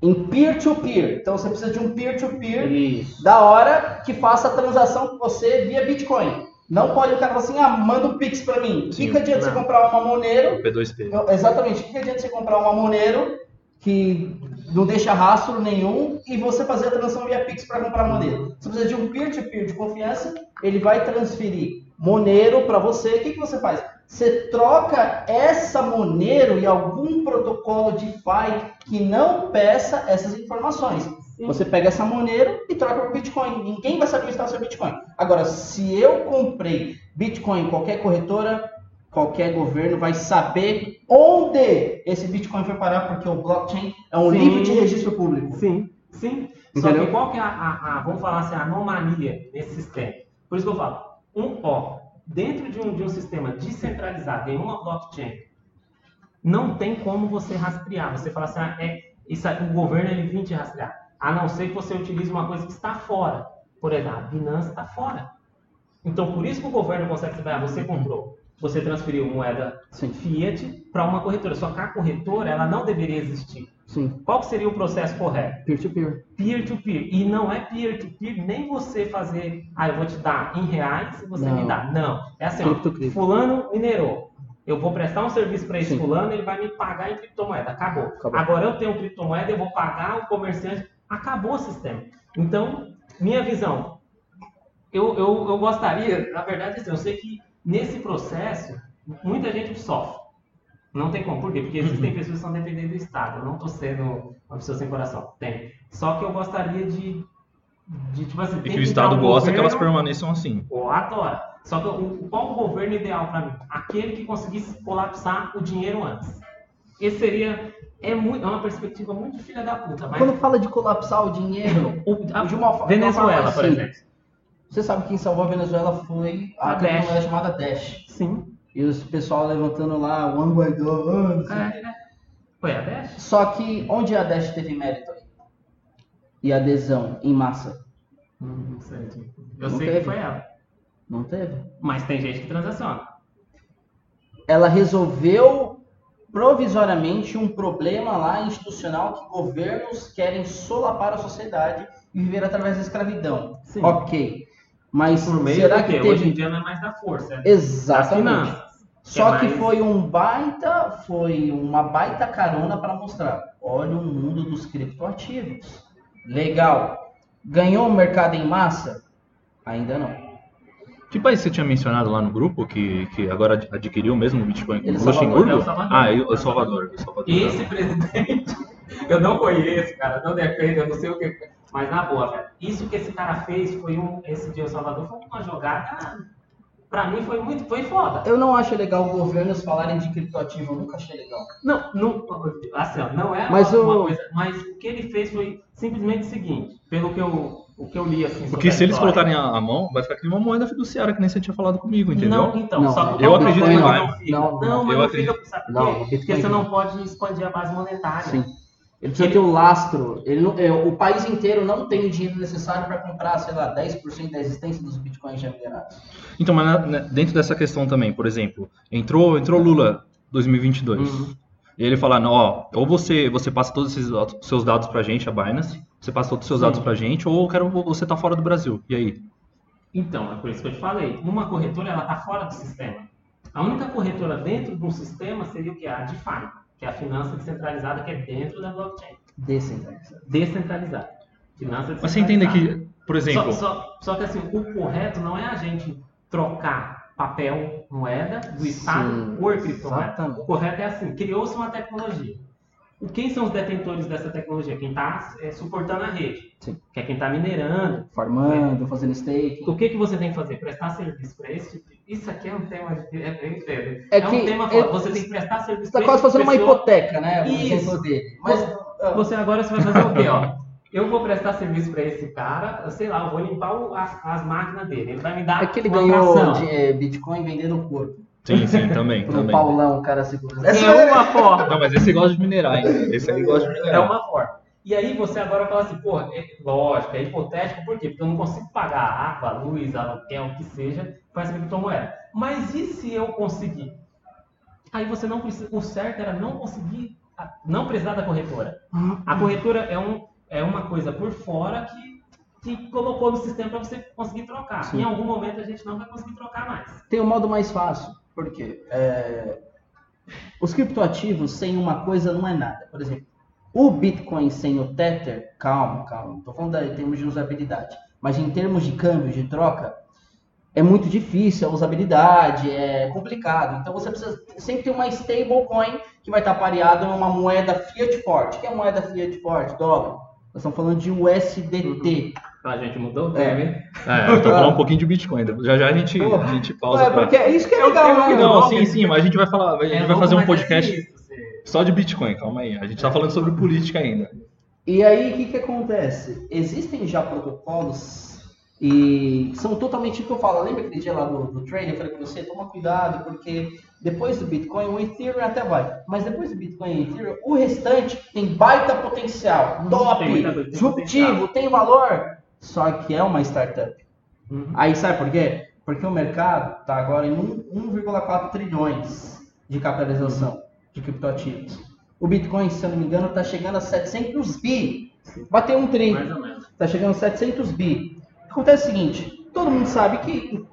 em peer-to-peer. Então você precisa de um peer-to-peer Isso. da hora que faça a transação com você via Bitcoin. Não pode o cara falar assim, ah, manda um Pix pra mim. O que, que adianta você não. comprar uma Monero P2P. Eu- Exatamente. O que que adianta você comprar uma Monero que não deixa rastro nenhum e você fazer a transação via Pix para comprar Monero? Você precisa de um peer-to-peer de confiança, ele vai transferir Monero para você. O que, que você faz? Você troca essa Monero em algum protocolo DeFi que não peça essas informações. Você pega essa Monero e troca por Bitcoin. Ninguém vai saber onde está o seu Bitcoin. Agora, se eu comprei Bitcoin em qualquer corretora, qualquer governo vai saber onde esse Bitcoin foi parar, porque o blockchain é um Sim. livro de registro público. Sim, sim. Só Entendeu? que qual que é a, a- a- vamos falar assim, a anomalia nesse sistema? Por isso que eu falo, um, ó, dentro de um, de um sistema descentralizado, em uma blockchain, não tem como você rastrear. Você fala assim, ah, é, isso, o governo ele vem te rastrear. A não ser que você utilize uma coisa que está fora. Por exemplo, a Binance está fora. Então, por isso que o governo consegue saber, ah, você comprou, você transferiu moeda Sim, fiat para uma corretora. Só que a corretora, ela não deveria existir. sim. Qual seria o processo correto? Peer-to-peer. Peer-to-peer. E não é peer-to-peer nem você fazer, ah, eu vou te dar em reais e você Não. me dá. Não. É assim, ó, fulano minerou. Eu vou prestar um serviço para esse Sim. fulano, ele vai me pagar em criptomoeda. Acabou. Acabou. Agora eu tenho criptomoeda, eu vou pagar o comerciante. Acabou o sistema. Então, minha visão, eu, eu, eu gostaria, na verdade, assim, eu sei que nesse processo, muita gente sofre. Não tem como. Por quê? Porque existem pessoas que são dependentes do Estado. Eu não estou sendo uma pessoa sem coração. Tem. Só que eu gostaria de, de tipo assim, E que o Estado um gosta que elas permaneçam assim. Pô, adora. Só que o, qual o governo ideal para mim? Aquele que conseguisse colapsar o dinheiro antes. Esse seria. É, muito, é uma perspectiva muito filha da puta. Mas Quando fala de colapsar o dinheiro, <laughs> o- a- de uma Venezuela, uma forma por assim, exemplo. Você sabe quem salvou a Venezuela foi a A Dash. criptomoeda chamada Dash. Sim. E os pessoal levantando lá, One Guaidó, ah, não sei o. É, é. Foi a Dash? Só que onde a Dash teve mérito aí? E adesão em massa? Hum, Não sei. Eu Não sei teve. que foi ela. Não teve. Mas tem gente que transaciona. ela resolveu provisoriamente um problema lá institucional que governos querem solapar a sociedade e viver através da escravidão. Sim. Ok. Mas Por meio será que teve... Hoje em dia não é mais da força. É das Exatamente. Só é que mais- foi um baita, foi uma baita carona para mostrar. Olha o mundo dos criptoativos. Legal. Ganhou o mercado em massa? Ainda não. Que país você tinha mencionado lá no grupo que, que agora ad- adquiriu mesmo o Bitcoin? Ele é Luxemburgo? É o Salvador. Ah, eu- é o Salvador. é o Salvador. Esse presidente, <laughs> eu não conheço, cara, não defendo, eu não sei o que. Mas na boa, velho, isso que esse cara fez foi um. Esse dia o Salvador foi uma jogada. Pra mim foi muito. Foi foda. Eu não acho legal governos falarem de criptoativo, eu nunca achei legal. Não, não, assim, ó, não é Mas uma, o- coisa. Mas o que ele fez foi simplesmente o seguinte, pelo que eu, o que eu li assim. Porque se eles colocarem a, mão, vai ficar nem uma moeda fiduciária, que nem você tinha falado comigo, entendeu? Não, então, Não, só que eu acredito que vai. não. Não, Não, não, mas eu não acredito. fica, sabe por Não, quê? Porque você não pode expandir a base monetária. Sim. Ele precisa ter o lastro. Ele não- é, o país inteiro não tem o dinheiro necessário para comprar, sei lá, 10% da existência dos bitcoins já minerados. Então, mas na- na- dentro dessa questão também, por exemplo, entrou, entrou Lula 2022. Uhum. E ele fala, não, ó, ou você, você passa todos esses seus dados pra gente, a Binance, você passa todos os seus Sim. dados pra gente, ou eu quero você tá fora do Brasil. E aí? Então, é por isso que eu te falei. Uma corretora, ela está fora do sistema. A única corretora dentro de um sistema seria o que? A DeFi, que é a finança descentralizada que é dentro da blockchain. Descentralizado. Descentralizada. Finança Mas você entende descentralizada. que, por exemplo, Só, só, só que assim, o correto não é a gente trocar papel, moeda, do Estado Sim, por criptomoeda. exatamente. O correto é assim, criou-se uma tecnologia. Quem são os detentores dessa tecnologia? Quem está suportando a rede, Sim. que é quem está minerando. Farmando, fazendo stake. O que, que você tem que fazer? Prestar serviço para esse tipo de... Isso aqui é um tema... de- É, eu entendo. É É, um tema forte. Você tem que prestar serviço Você tá pra quase fazendo uma hipoteca, né? Isso. Mas, ah, Você agora você vai fazer o quê, ó? Eu vou prestar serviço para esse cara, sei lá, eu vou limpar o- as, as máquinas dele. Ele vai me dar é que ele ganhou de, eh, Bitcoin vendendo o corpo. Sim, sim, também, Pro também. Paulão, o cara segura. É uma forma. Não, mas esse gosta de minerar ainda. Esse aí gosta de É minerar. uma forma. E aí você agora fala assim, pô, é, lógico, é hipotético, por quê? Porque eu não consigo pagar água, luz, aluguel, o que seja, com essa criptomoeda. Mas e se eu conseguir? Aí você não precisa. O certo era não conseguir, não precisar da corretora. A corretora é, um, é uma coisa por fora que, que colocou no sistema para você conseguir trocar. Sim. Em algum momento a gente não vai conseguir trocar mais. Tem um modo mais fácil. Por quê? É, Os criptoativos sem uma coisa não é nada. Por exemplo, o Bitcoin sem o Tether, calma, calma. Estou falando em termos de usabilidade. Mas em termos de câmbio, de troca, é muito difícil a usabilidade, é complicado. Então você precisa sempre ter uma stablecoin que vai estar pareada em uma moeda fiat forte. O que é moeda fiat forte? Dólar. Nós estamos falando de USDT. A gente mudou o É. tema, hein? É, eu tô falando um pouquinho de Bitcoin. Já já a gente, Porra. a gente pausa pra... porque é isso que é É o legal, né? que Não, sim, sim, mas a gente vai falar, a gente É vai fazer um é podcast você- só de Bitcoin, calma aí. A gente tá falando sobre política ainda. E aí, o que, que acontece? Existem já protocolos e são totalmente o que eu falo. Lembra aquele dia lá do, do trade? Eu falei pra você, toma cuidado, porque depois do Bitcoin, o Ethereum até vai. Mas depois do Bitcoin e Ethereum, o restante tem baita potencial, top, Tem tem disruptivo, potencial. tem valor, só que é uma startup. Uhum. Aí sabe por quê? Porque o mercado está agora em um- 1,4 trilhões de capitalização de criptoativos. O Bitcoin, se eu não me engano, está chegando a 700 bi. Bateu um tri. Mais ou menos. Está chegando a 700 bi. Acontece o seguinte, todo mundo sabe que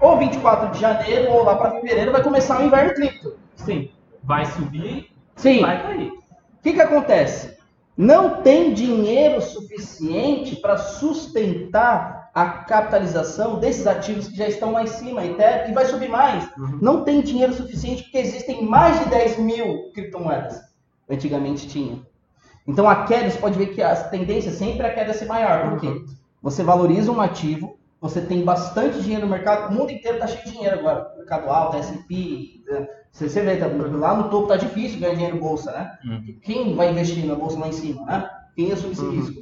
ou 24 de janeiro ou lá para fevereiro vai começar o inverno cripto. Sim. Vai subir, Sim. vai cair. O que, que acontece? Não tem dinheiro suficiente para sustentar a capitalização desses ativos que já estão lá em cima, e vai subir mais. Uhum. Não tem dinheiro suficiente porque existem mais de 10 mil criptomoedas. Antigamente tinha. Então a queda, você pode ver que a tendência sempre é a queda ser maior. Por quê? Você valoriza um ativo, você tem bastante dinheiro no mercado, o mundo inteiro está cheio de dinheiro agora. Mercado alto, S&P, né? você, você vê, tá- lá no topo tá difícil ganhar dinheiro em bolsa, né? Quem vai investir na bolsa lá em cima, né? Quem assume esse Uhum. risco?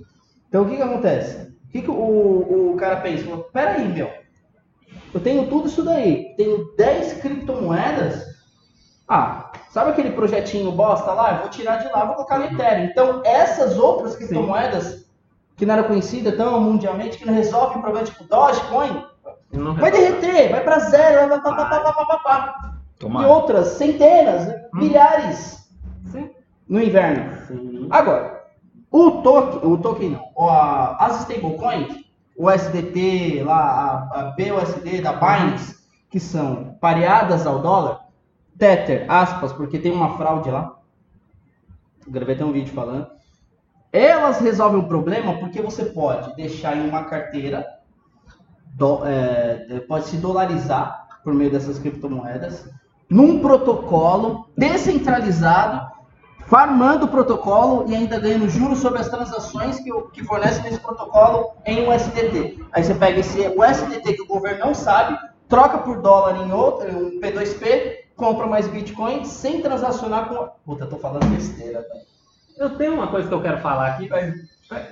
Então o que que acontece? O que, que o, o cara pensa? Fala, Peraí, meu, eu tenho tudo isso daí, tenho 10 criptomoedas, ah, sabe aquele projetinho bosta lá? Eu vou tirar de lá, vou colocar no Ethereum. Então essas outras criptomoedas que não eram conhecidas tão mundialmente, que não resolvem o problema tipo Dogecoin, vai derreter, vai para zero, vai, pá, pá, pá, pá, pá, e outras centenas, Hum. milhares. Sim. no inverno. Sim. Agora, o token, o token não, a- as stablecoins, o SDT, lá, a, a BUSD da Binance, que são pareadas ao dólar, Tether, aspas, porque tem uma fraude lá, gravei até um vídeo falando, elas resolvem o problema porque você pode deixar em uma carteira, do- é, pode se dolarizar por meio dessas criptomoedas, num protocolo descentralizado farmando o protocolo e ainda ganhando juros sobre as transações que, que fornecem nesse protocolo em USDT. Aí você pega esse USDT que o governo não sabe, troca por dólar em outro, um P2P, compra mais Bitcoin sem transacionar com. Puta, tô falando besteira, velho. Eu tenho uma coisa que eu quero falar aqui, mas.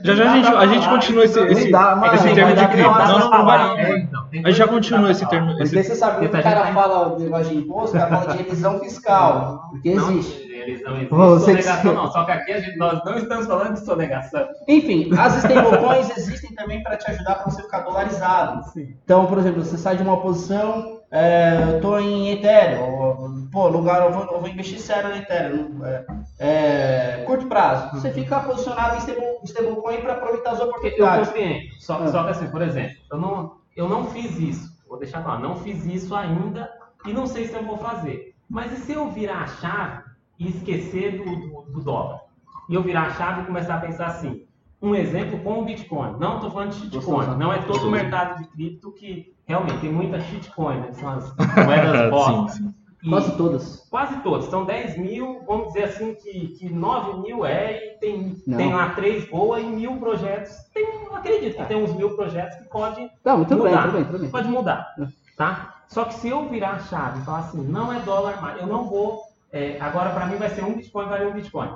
Já já a gente, a gente continua esse, esse, Não dá, mano, esse não termo de pra Não, não, não vai. É, então, A gente já continua esse termo. Porque Esse, você sabe que o cara fala o negócio de imposto, o cara fala de revisão fiscal. Porque Não, existe. eles não existe Você que- sonegação, não. Só que aqui a gente, nós não estamos falando de sonegação. Enfim, as stablecoins existem também para te ajudar para você ficar dolarizado. Sim. Então, por exemplo, você sai de uma posição, é, eu estou em Ethereum, pô, lugar, eu vou, eu vou investir sério no Ethereum, é, é, curto prazo. Você fica posicionado em stable- stablecoin para aproveitar as Eu oportunidades. compreendo. Só, Ah. só que assim, por exemplo, eu não, eu não fiz isso. Vou deixar claro, não fiz isso ainda e não sei se eu vou fazer. Mas e se eu virar a chave e esquecer do, do, do dólar? E eu virar a chave e começar a pensar assim, um exemplo com o Bitcoin. Não estou falando de shitcoin. Não é todo o mercado de cripto que realmente tem muita shitcoin, né? que são as <laughs> moedas. E Quase todas. quase todas. São 10 mil, vamos dizer assim, que, que 9 mil é e tem, Não. tem lá três boas e mil projetos. Tem, acredito que tem uns mil projetos que pode Não, muito bem, mudar. tudo bem, tudo bem. Pode mudar, tá? Só que se eu virar a chave e falar assim, não é dólar mais, eu não vou, é, agora para mim vai ser um Bitcoin, vale um Bitcoin.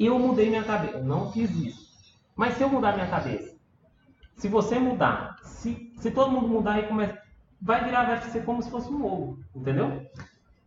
Eu mudei minha cabeça, eu não fiz isso. Mas se eu mudar minha cabeça, se você mudar, se, se todo mundo mudar e começa, vai virar, vai ser como se fosse um ovo, entendeu?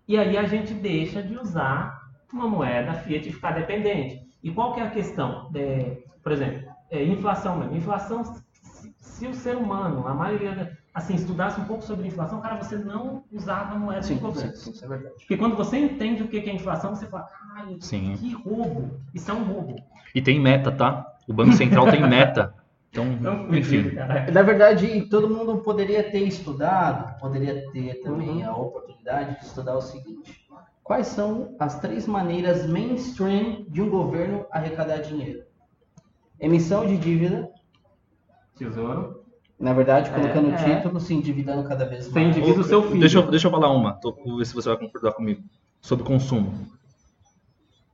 E aí a gente deixa de usar uma moeda fiat e ficar dependente. E qual que é a questão? É, por exemplo, é, inflação mesmo. Inflação, se, se o ser humano, a maioria, assim, estudasse um pouco sobre inflação, cara, você não usava moeda Sim, de governo. sim, sim, isso é verdade. Porque quando você entende o que é inflação, você fala, caralho, Sim. que roubo. Isso é um roubo. E tem meta, tá? O Banco Central tem meta. <laughs> Então, É um enfim. cara. Na verdade, todo mundo poderia ter estudado, poderia ter também Uhum. a oportunidade de estudar o seguinte: quais são as três maneiras mainstream de um governo arrecadar dinheiro? Emissão de dívida, Tesouro. Na verdade, É, colocando o é. título, se endividando cada vez Você mais. endivida o seu filho. Deixa eu, deixa eu falar uma, tô, vou ver se você vai concordar comigo. Sobre consumo.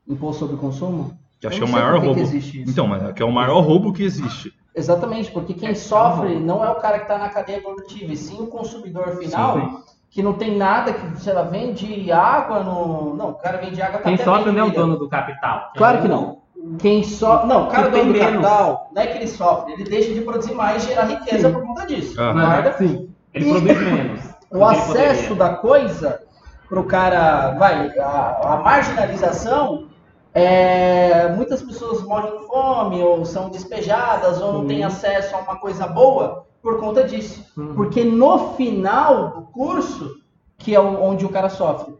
Imposto sobre consumo? Que acho que é o maior roubo. que existe isso. Então, mas que é o maior roubo que existe. Exatamente, porque quem É, sofre é não é o cara que está na cadeia produtiva, e sim o consumidor final, que não tem nada, que, sei lá, vende água no. Não, o cara vende água tá Quem até sofre não é o dono do capital. Claro É que não. Quem só. Não, o cara dono do menos. capital, não é que ele sofre, ele deixa de produzir mais e gerar riqueza por conta disso. Ah. Concorda? Sim. Ele E- produz menos. O acesso poderia. da coisa pro cara. Vai, a, a marginalização. É, muitas pessoas morrem de fome, ou são despejadas, ou não Sim. têm acesso a uma coisa boa por conta disso. Uhum. Porque no final do curso, que é onde o cara sofre,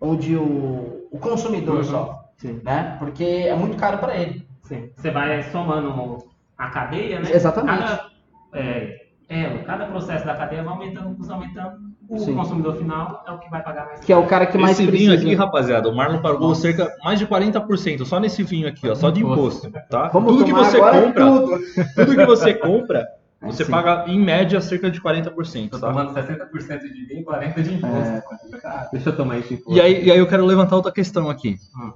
onde o, o consumidor Uhum. sofre, Sim, né? Porque é muito caro para ele. sim. Você vai somando a cadeia, né? Exatamente. Cada, é, elo, cada processo da cadeia vai aumentando, custa aumentando. O Sim. consumidor final é o que vai pagar mais. Que é o cara que mais Esse precisa. vinho aqui, rapaziada, o Marlon pagou cerca mais de 40% só nesse vinho aqui, ó, só de imposto, tá? Vamos tudo que você agora compra, tudo. tudo que você compra, <laughs> É, você sim. paga em média cerca de 40%, Tô tá? tomando 60% de vinho e 40% de imposto. É. Deixa eu tomar esse imposto. E aí, e aí eu quero levantar outra questão aqui. Hum.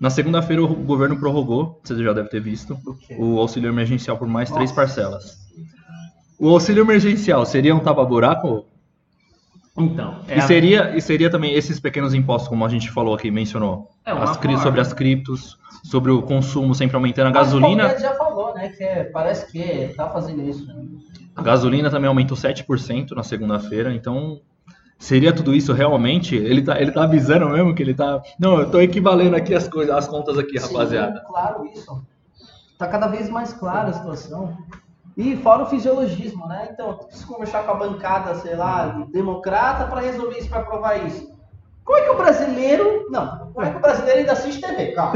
Na segunda-feira o governo prorrogou, você já deve ter visto, O auxílio emergencial por mais três Nossa. parcelas. O auxílio emergencial seria um tapa-buraco? Então, é E a- seria, e seria também esses pequenos impostos, como a gente falou aqui, mencionou. É As cri- sobre as criptos, sobre o consumo sempre aumentando. A Mas o gasolina, já falou, né? Que é- parece que tá fazendo isso. né? a gasolina também aumentou 7% na segunda-feira, então seria tudo isso realmente? Ele tá, ele tá avisando mesmo que ele tá. Não, eu tô equivalendo aqui as coisas, as contas aqui, rapaziada. Sim, claro, isso. Tá cada vez mais clara a situação. E fora o fisiologismo, né? Então, eu preciso conversar com a bancada, sei lá, democrata para resolver isso, para aprovar isso. Como é que o brasileiro. Não, como é que o brasileiro ainda assiste TV? Calma.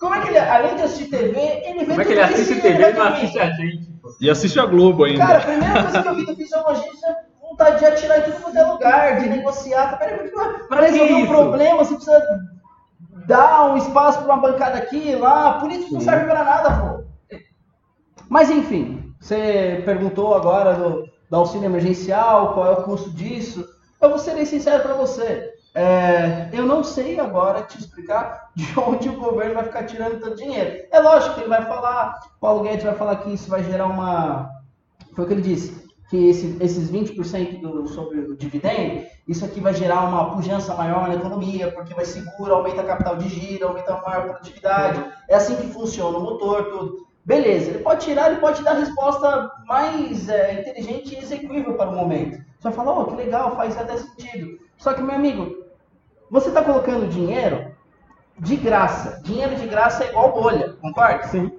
Como é que ele, além de assistir TV, ele vê Como é que ele assiste e TV e não assiste a gente? pô? E assiste a Globo ainda. Cara, a primeira coisa que eu vi do fisiologista é vontade de atirar em tudo quanto é lugar, de negociar. Para que resolver um problema, você precisa dar um espaço para uma bancada aqui, lá. Político não serve para nada, pô. Mas enfim, você perguntou agora do, do auxílio emergencial, qual é o custo disso. Eu vou ser bem sincero para você. É, eu não sei agora te explicar de <laughs> onde o governo vai ficar tirando tanto dinheiro. É lógico que ele vai falar, Paulo Guedes vai falar que isso vai gerar uma. Foi o que ele disse, que esse, esses 20% do, sobre o dividendo, isso aqui vai gerar uma pujança maior na economia, porque vai segura, aumenta a capital de giro, aumenta a maior produtividade. É assim que funciona o motor, tudo. Beleza, ele pode tirar, ele pode dar a resposta mais é, inteligente e execuível para o momento. Você vai falar, oh, que legal, faz até sentido. Só que, meu amigo, você está colocando dinheiro de graça. Dinheiro de graça é igual bolha, concorda? Sim.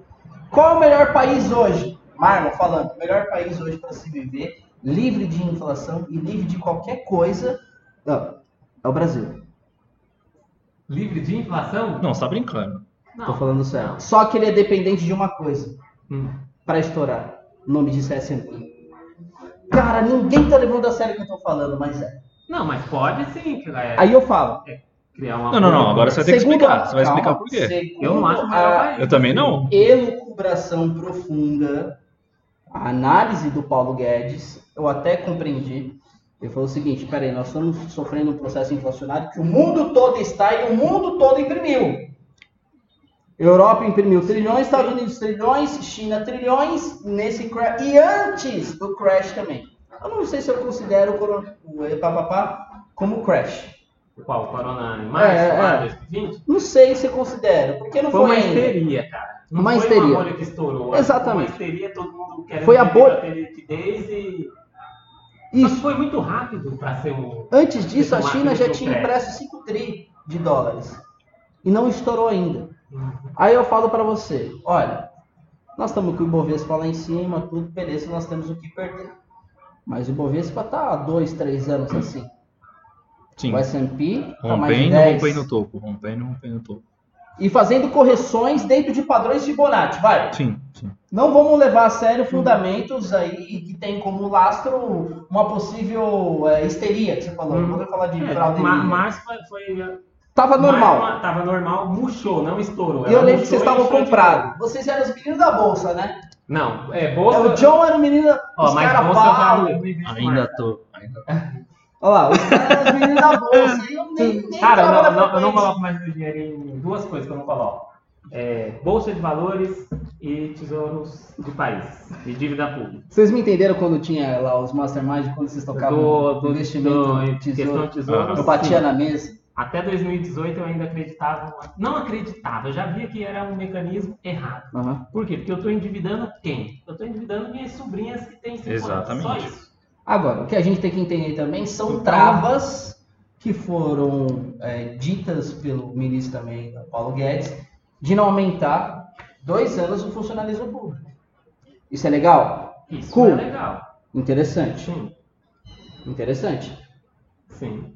Qual é o melhor país hoje? Marlon falando, o melhor país hoje para se viver, livre de inflação e livre de qualquer coisa, ó, é o Brasil. Livre de inflação? Não, você tá brincando. Não. Tô falando sério. Não. Só que ele é dependente de uma coisa Hum. para estourar. O nome disso é S&P. Cara, ninguém tá levando a sério o que eu tô falando, mas é. Não, mas pode sim é, Aí eu falo. criar uma. Não, não, não, agora você vai ter que segundo- explicar. Você vai calma, explicar por quê. segundo Eu não acho melhor. Eu também não. elucubração profunda, a análise do Paulo Guedes, eu até compreendi. Ele falou o seguinte: peraí, nós estamos sofrendo um processo inflacionário que o mundo todo está e o mundo todo imprimiu. Europa imprimiu trilhões, Estados Unidos trilhões, China trilhões, nesse crash, e antes do crash também. Eu não sei se eu considero o, corona, o papapá como crash. Qual? Corona em março, É, é. 2020? Não sei se considero, porque não Foi foi, uma ainda. histeria, cara. Não Uma foi histeria. uma bolha que estourou. Exatamente. Foi uma histeria, todo mundo querendo Foi a bolha- ter liquidez e... Isso. foi muito rápido para ser um... Antes disso, a China já tinha impresso 5 tri de dólares. E não estourou ainda. Aí eu falo pra você, olha, nós estamos com o Ibovespa lá em cima, tudo, beleza, nós temos o que perder. Mas o Ibovespa tá há dois, três anos assim. Sim. O S&P tá mais de Rompendo, 10. rompendo o topo. Rompendo, rompendo o topo. E fazendo correções dentro de padrões Fibonacci, vai. Sim, sim. Não vamos levar a sério fundamentos aí que tem como lastro uma possível é, histeria, que você falou. Hum. Não vou falar de É, fraude. ma- março foi... foi Tava normal. Março Tava normal, murchou, não estourou. E eu lembro que vocês estavam inchou de comprados. Vocês eram os meninos da bolsa, né? Não, é É, bolsa... O John era o menino. Ó, os mas bolsa eu Ainda tô. Ainda tô. <laughs> Olha lá, os caras meninos da bolsa. E eu nem, nem Cara, não, não, eu não coloco mais meu dinheiro em duas coisas que eu não coloco. É, bolsa de valores e tesouros de país, de dívida pública. Vocês me entenderam quando tinha lá os masterminds, quando vocês tocavam Do, do, investimento do, em questão tesouro? de tesouros. Eu batia sim. na mesa. Até 2018 eu ainda acreditava, não acreditava, eu já via que era um mecanismo errado. Aham. Por quê? Porque eu estou endividando quem? Eu estou endividando minhas sobrinhas que têm 5 anos. Só Exatamente. isso. Agora, o que a gente tem que entender também são travas que foram é, ditas pelo ministro também, Paulo Guedes, de não aumentar dois anos o funcionalismo público. Isso é legal? Isso Cool. é legal. Interessante. Sim, Interessante. sim.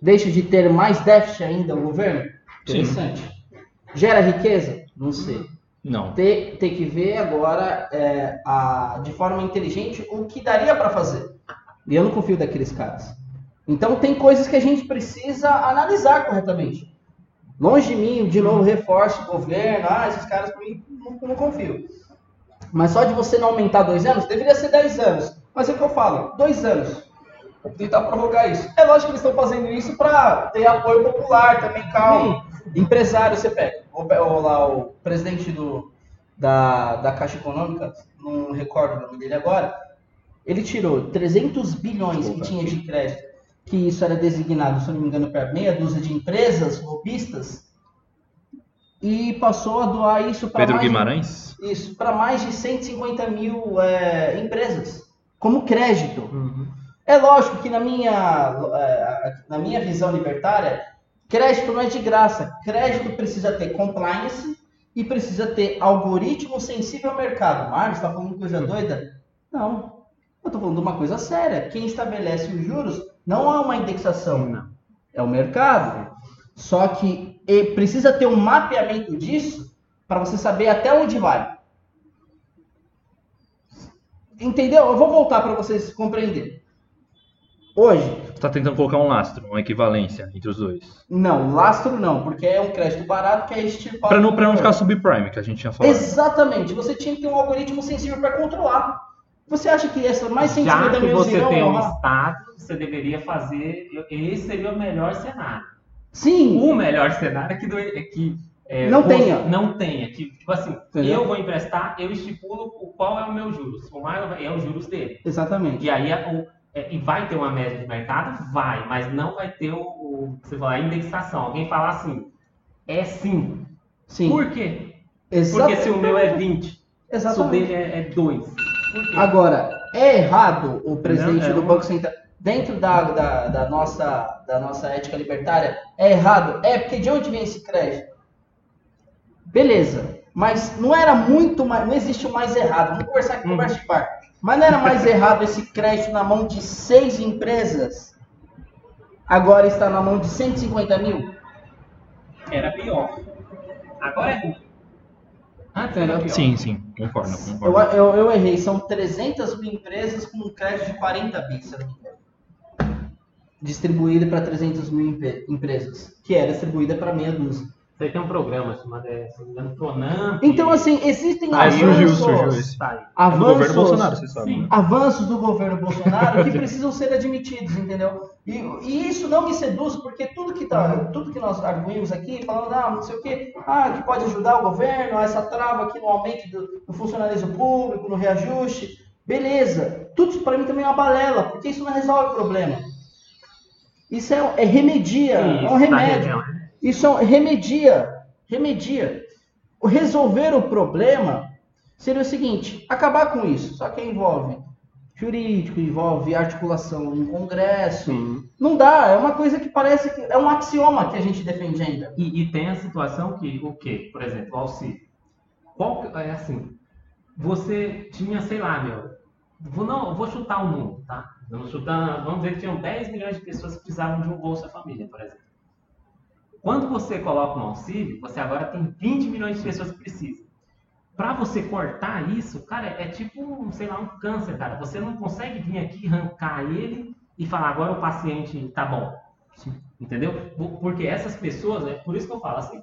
Deixa de ter mais déficit ainda o governo? Sim. Interessante. Gera riqueza? Não sei. Não. Ter, ter que ver agora é, a, de forma inteligente o que daria para fazer. E eu não confio daqueles caras. Então tem coisas que a gente precisa analisar corretamente. Longe de mim, de novo, reforço o governo, ah, esses caras por mim, não, não confio. Mas só de você não aumentar dois anos, deveria ser dez anos. Mas é o que eu falo, dois anos. Vou tentar prorrogar isso. É lógico que eles estão fazendo isso para ter apoio popular também, calma. Empresário, você pega. O, o, lá, o presidente do, da, da Caixa Econômica, não recordo o nome dele agora, ele tirou 300 bilhões que tinha de crédito, que isso era designado, se não me engano, para meia dúzia de empresas lobistas, e passou a doar isso para Pedro mais, Guimarães? isso, para mais de 150 mil é, empresas, como crédito. Uhum. É lógico que na minha, eh, na minha visão libertária, crédito não é de graça. Crédito precisa ter compliance e precisa ter algoritmo sensível ao mercado. Marcos, está falando coisa doida? Não. Eu estou falando de uma coisa séria. Quem estabelece os juros não é uma indexação, Não. é o mercado. Só que precisa ter um mapeamento disso para você saber até onde vai. Entendeu? Eu vou voltar para vocês compreenderem. Hoje, está tentando colocar um lastro, uma equivalência entre os dois. não, lastro não, porque é um crédito barato que é extirpado. Para não, pra não ficar subprime, que a gente tinha falado. Exatamente, você tinha que ter um algoritmo sensível para controlar. Você acha que essa mais Já sensível que da você tem um honrar? Estado, você deveria fazer. Esse seria o melhor cenário. Sim, O melhor cenário é que, do- é que é, Não você- tenha. Não tenha. Que, tipo assim, Entendeu? eu vou emprestar, eu estipulo o- qual é o meu juros. O Marlon é os juros dele. exatamente. E aí o- é, e vai ter uma média de mercado? Vai, mas não vai ter o, o você fala, a indexação. Alguém falar assim, é sim. Sim, Por quê? Exata- Porque se o meu é 20, se o Exatamente. dele é, é 2. Por quê? Agora, é errado o presidente Não, é do uma- Banco Central, dentro da, da, da nossa, da nossa ética libertária, é errado? É, porque de onde vem esse crédito? Beleza, mas não era muito mais, não existe o mais errado, vamos conversar aqui, Uhum. conversa de par. Mas não era mais errado esse crédito na mão de seis empresas? Agora está na mão de 150 mil? Era pior. Agora é ruim. Antes era Entendeu? pior. Sim, sim, concordo, Eu, concordo. eu, eu errei, são 300 mil empresas com um crédito de 40 bi, se eu não me engano. Distribuída para 300 mil empre- empresas, que era distribuída para meia dúzia. Você tem um programa chamado, é, se não me engano. Então, assim, existem Aí avanços, surgiu, surgiu esse. Tá aí. É do avanços, governo Bolsonaro, vocês sabem. Sim. né? avanços do governo Bolsonaro que <laughs> precisam ser admitidos, entendeu? E, e isso não me seduz, porque tudo que, tá, tudo que nós arguímos aqui, falando, ah, não sei o quê, ah, que pode ajudar o governo, ah, essa trava aqui no aumento do, do funcionalismo público, no reajuste, beleza. Tudo isso para mim também é uma balela, porque isso não resolve o problema. Isso é, é remedia, é um tá remédio. né? Isso é um- remedia, remedia. Resolver o problema seria o seguinte, acabar com isso, só que envolve jurídico, envolve articulação no Congresso. Não dá, é uma coisa que parece que é um axioma que a gente defende ainda. E, e tem a situação que, o quê? Por exemplo, o auxílio. Qual é assim, você tinha, sei lá, meu, vou, não, vou chutar o mundo, tá? Vamos chutar, vamos dizer que tinham 10 milhões de pessoas que precisavam de um Bolsa Família, por exemplo. Quando você coloca um auxílio, você agora tem 20 milhões de pessoas que precisam. Para você cortar isso, cara, é tipo, sei lá, um câncer, cara. Você não consegue vir aqui arrancar ele e falar agora o paciente tá bom. Entendeu? Por- Porque essas pessoas, é por isso que eu falo assim,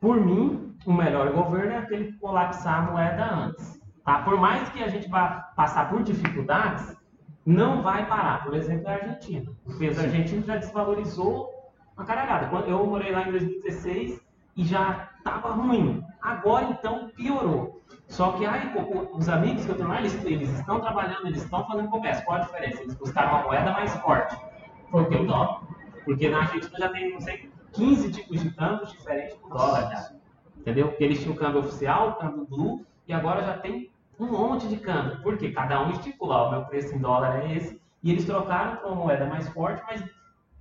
por mim, o melhor governo é aquele que colapsar a moeda antes. Tá? Por mais que a gente vá passar por dificuldades, não vai parar. Por exemplo, a Argentina. O peso argentino já desvalorizou uma caralhada. Eu morei lá em 2016 e já estava ruim. Agora, então, piorou. Só que pô, os amigos que eu tenho lá, eles, eles estão trabalhando, eles estão fazendo comércio. Qual a diferença? Eles buscaram uma moeda mais forte. Porque o dólar. Porque na Argentina já tem, não sei, 15 tipos de câmbios diferentes do dólar já. Entendeu? Porque eles tinham o câmbio oficial, o câmbio blue, e agora já tem um monte de câmbio. Porque cada um estipula, o meu preço em dólar é esse, e eles trocaram para uma moeda mais forte, mas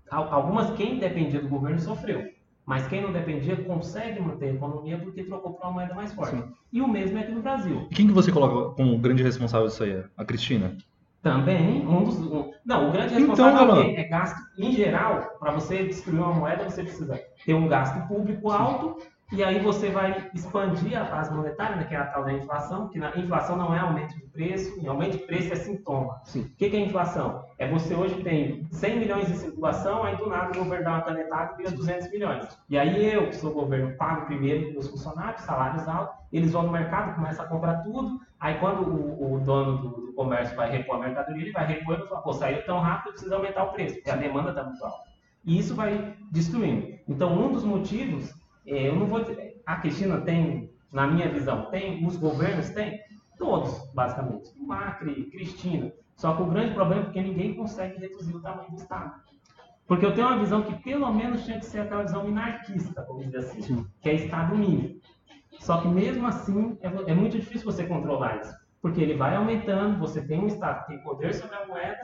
algumas, quem dependia do governo sofreu. Mas quem não dependia consegue manter a economia porque trocou para uma moeda mais forte. Sim. E o mesmo é aqui no Brasil. E quem que você coloca como grande responsável disso aí? A Cristina? Também, um dos. um- não, o grande Então, responsável é o Alan. quê? É gasto. Em geral, para você destruir uma moeda, você precisa ter um gasto público alto, e aí você vai expandir a base monetária, né, que é a tal da inflação, que na inflação não é aumento de preço, e aumento de preço é sintoma. Sim. O que, que é inflação? É você hoje tem 100 milhões de circulação, aí do nada o governo dá uma canetada e vira 200 milhões. E aí eu, que sou governo, pago primeiro meus funcionários, salários altos, eles vão no mercado, começam a comprar tudo, aí quando o, o dono do, do comércio vai repor a mercadoria, ele vai repor e fala, pô, saiu tão rápido, precisa aumentar o preço, porque a demanda está muito alta. E isso vai destruindo. Então, um dos motivos, eu não vou dizer, a Cristina tem, na minha visão, tem, os governos têm, todos, basicamente. Macri, Cristina. Só que o grande problema é porque ninguém consegue reduzir o tamanho do Estado. Porque eu tenho uma visão que pelo menos tinha que ser aquela visão minarquista, vamos dizer assim, que é Estado mínimo. Só que mesmo assim é, é muito difícil você controlar isso, porque ele vai aumentando, você tem um Estado que tem poder sobre a moeda,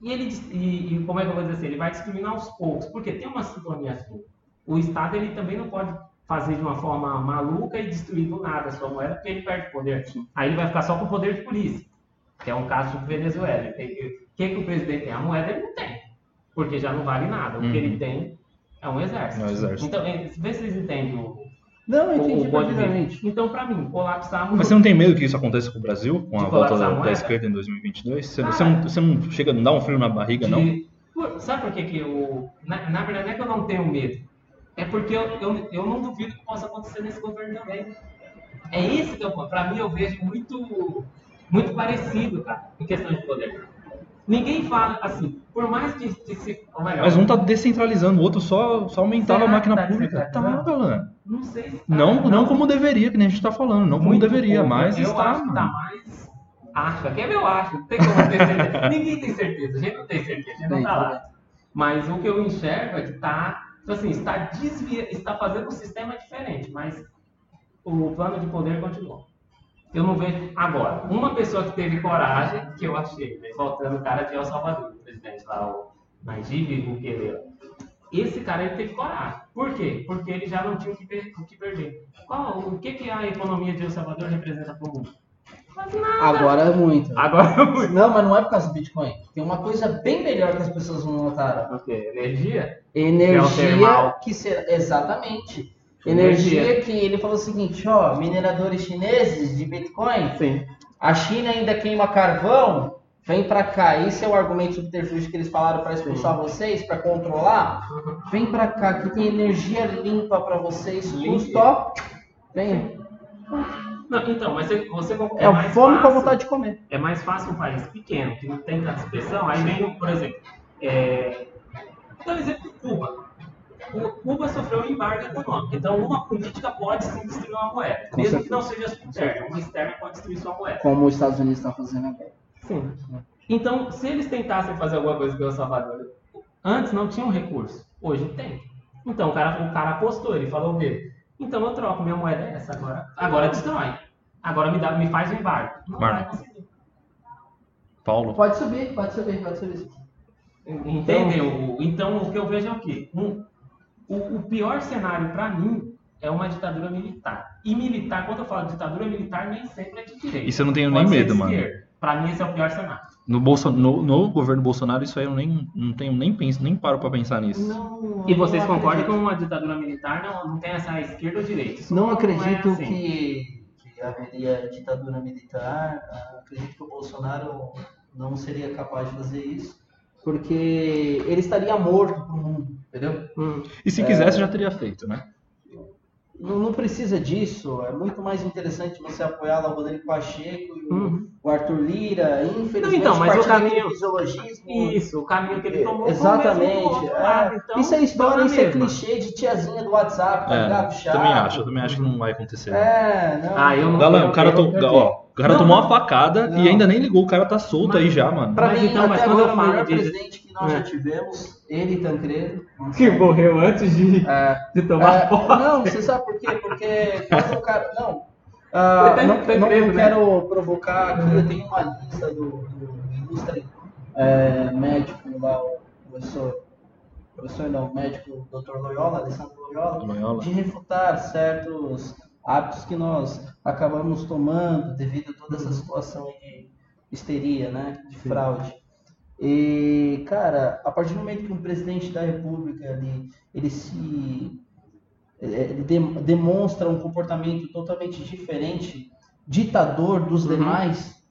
e ele e, e como é que eu vou dizer assim, ele vai destruindo aos poucos, porque tem uma sintonia assim. O Estado ele também não pode fazer de uma forma maluca e destruir do nada a sua moeda, porque ele perde poder. Aí ele vai ficar só com o poder de polícia, que é um caso de Venezuela. O que, que, o presidente tem? A moeda ele não tem, porque já não vale nada. O que Uhum. ele tem é um exército. É um exército. Então, é, vê se vocês entendem o, Não, eu entendi perfeitamente. Então, para mim, colapsar Mas você não tem medo que isso aconteça com o Brasil, com a volta da, da esquerda em 2022? Você, Ah, você não, você não chega a dar um frio na barriga, não? de- Por- Sabe por que, que eu. Na, na verdade, não é que eu não tenho medo. É porque eu, eu, eu não duvido que possa acontecer nesse governo também. É esse que eu. Pra mim, eu vejo muito, muito parecido, cara, em questão de poder. Ninguém fala assim, por mais que, que se. Melhor, Mas um tá descentralizando, o outro só, só aumentava a máquina tá pública. Tá? Alan. não sei se. tá, Não, não como deveria, que nem a gente tá falando. Não como deveria, pouco. mas eu está. acho que tá mais. Acha, que é meu acho, não tem como ter certeza. <laughs> Ninguém tem certeza, a gente não tem certeza, a gente não tá lá. Mas o que eu enxergo é que tá, tipo assim, está, desvia, está fazendo um sistema diferente, mas o plano de poder continua. Eu não vejo. Agora, uma pessoa que teve coragem, que eu achei, né, faltando o cara de El Salvador, o presidente lá, o Najib Bukele. Esse cara ele teve coragem. Por quê? Porque ele já não tinha o que, per- o que perder. Qual, o que, que a economia de El Salvador representa para o mundo? Agora é muito. Agora é <laughs> muito. Não, mas não é por causa do Bitcoin. Tem uma coisa bem melhor que as pessoas não notaram. O quê? Energia? Energia que será. Exatamente. Energia. Energia que ele falou o seguinte, ó, mineradores chineses de Bitcoin, Sim. a China ainda queima carvão Vem pra cá. Esse é o argumento subterfúgio que eles falaram para expulsar vocês, para controlar. Vem pra cá, que tem energia limpa para vocês. Custo, ó. Não, então, mas você, você É, o mais fome com a fácil- vontade de comer. É mais fácil um país pequeno, que não tem tanta expressão, aí vem, por exemplo, é... vou dar um exemplo de Cuba. Cuba sofreu um embargo econômico, então uma política pode sim destruir uma moeda, Com mesmo certeza. que não seja interna, uma externa pode destruir sua moeda. Como os Estados Unidos estão fazendo agora. Sim. Então, se eles tentassem fazer alguma coisa com o El Salvador, antes não tinham recurso, hoje tem. Então o cara, o cara apostou, ele falou o quê? Então eu troco, minha moeda é essa agora. Agora destrói. Agora me, dá, me faz um embargo. Não Marlon. vai conseguir. Paulo. Pode subir, pode subir, pode subir. Entendeu? Então o que eu vejo é o quê? Um- o, o pior cenário para mim é uma ditadura militar. E militar, quando eu falo ditadura militar, nem sempre é de direita. Isso eu não tenho Pode nem medo, mano. Pra mim esse é o pior cenário. No, Bolso, no, no governo Bolsonaro, isso aí eu nem, não tenho nem penso, nem paro pra pensar nisso. Não, E vocês concordam que uma ditadura militar não, não tem essa esquerda ou direita? Isso Não é acredito assim. que, que haveria ditadura militar. Ah, Acredito que o Bolsonaro não seria capaz de fazer isso, porque ele estaria morto pro mundo, entendeu? E se quisesse, já teria feito, né? Não, não precisa disso. É muito mais interessante você apoiar lá o Rodrigo Pacheco e o, Uhum. o Arthur Lira. Infelizmente, então, mas o caminho- fisiologismo. Isso, o caminho que ele tomou foi o Exatamente. é. lado, então, isso é história, dá na isso é clichê de tiazinha do WhatsApp, tá ligado? É, Chato. também acho, eu também acho que não vai acontecer. É, não. Ah, eu não- Galã, o cara, eu- ó, o cara Não, tomou não. uma facada Não. e ainda nem ligou, o cara tá solto Mas- aí já, mano. Pra Mas mim, então, mas quando eu falo presidente que nós É. já tivemos, ele e Tancredo. Que morreu antes de, É, de tomar é, <laughs> posse. não, você sabe por quê? Porque quando o cara. Não. ah, não, não, não né? quero provocar aqui, eu tenho uma lista do, do ilustre é, médico lá, o professor. Professor não, médico Dr. Loyola, Alessandro Loyola, Loyola. de refutar certos hábitos que nós acabamos tomando devido a toda essa situação de histeria, né? De fraude. E, cara, a partir do momento que um presidente da república ele, ele se é, ele dem- demonstra um comportamento totalmente diferente, ditador dos Uhum. demais,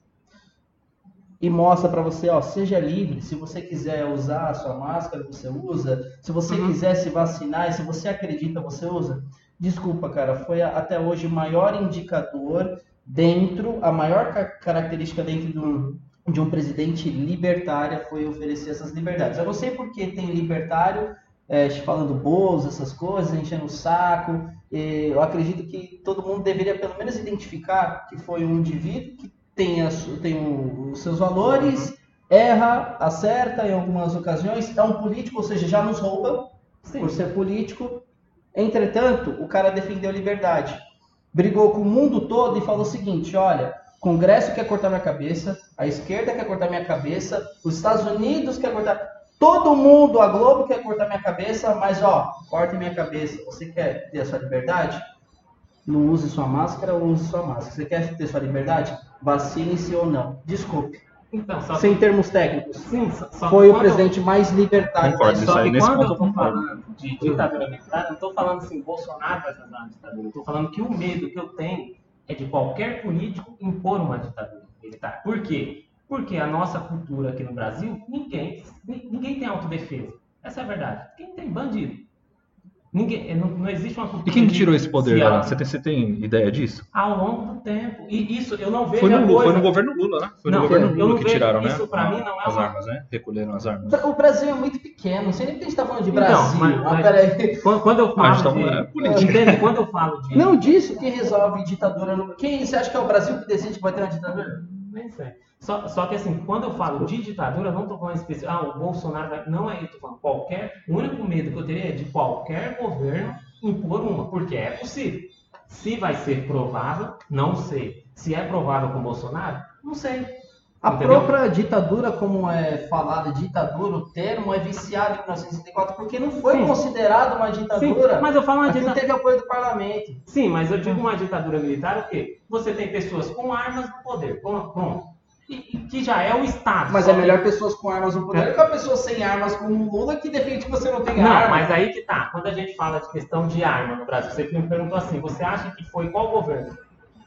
e mostra pra você, ó, seja livre, se você quiser usar a sua máscara, você usa, se você Uhum. quiser se vacinar, e se você acredita, você usa. Desculpa, cara, foi a- até hoje o maior indicador dentro, a maior ca- característica dentro de um, de um presidente libertária foi oferecer essas liberdades. Eu não sei porque tem libertário é, falando boas, essas coisas, enchendo o saco. Eu acredito que todo mundo deveria pelo menos identificar que foi um indivíduo que tem, tem o- os seus valores, erra, acerta em algumas ocasiões, é um político, ou seja, já nos rouba Sim. por ser político. Entretanto, o cara defendeu a liberdade. Brigou com o mundo todo e falou o seguinte: olha, Congresso quer cortar minha cabeça, a esquerda quer cortar minha cabeça, os Estados Unidos quer cortar. Todo mundo, a Globo quer cortar minha cabeça, mas ó, corte minha cabeça. Você quer ter a sua liberdade? Não use sua máscara ou use sua máscara. Você quer ter sua liberdade? Vacine-se ou não. Desculpe. Então, só que, Sem termos técnicos. sim, só, Foi o quando- presidente mais libertário. Concordo, Só que nesse quando ponto eu concordo. falando de ditadura militar, não tô falando assim, Bolsonaro vai fazer uma ditadura. Eu tô falando que o medo que eu tenho de qualquer político impor uma ditadura militar. Por quê? Porque a nossa cultura aqui no Brasil, ninguém, ni- ninguém tem autodefesa. Essa é a verdade. Quem tem bandido? Ninguém, não, não existe uma cultura. E quem que tirou esse poder, auto- Você tem, você tem ideia disso? Ao longo do tempo. E isso eu não vejo Foi no, coisa- foi no governo Lula, né? Foi no Não, governo eu Lula não que vejo- tiraram, né? isso pra mim não é As uma- armas, né? Recolheram as armas. O Brasil é muito pequeno, não sei nem porque a gente tá falando de Então, Brasil. mas- Ah, mas- peraí. Quando, quando eu A falo gente tá de... falando- é política. Entende? Quando eu falo de... Não disso que resolve ditadura no. Quem você acha que é o Brasil que decide que vai ter uma ditadura? Nem sei. Só, só que assim, quando eu falo de ditadura, não estou falando específico. Ah, o Bolsonaro vai. Não é isso, falando. Qualquer. O único medo que eu teria é de qualquer governo impor uma, porque é possível. Se vai ser provável, não sei. Se é provável com Bolsonaro, não sei. A Entendeu? própria ditadura, como é falada ditadura, o termo é viciado em 1964, porque não foi Sim. considerado uma Sim, ditadura. mas eu falo uma ditadura. teve apoio do parlamento. Sim, mas eu digo uma ditadura militar o quê? Você tem pessoas com armas no poder. Pronto. pronto. E, que já é o Estado. Mas é que- melhor pessoas com armas no poder do que a pessoa sem armas como o Lula que defende que você não tem Não, arma. mas aí que tá. Quando a gente fala de questão de arma no Brasil, você me perguntou assim: você acha que foi qual governo?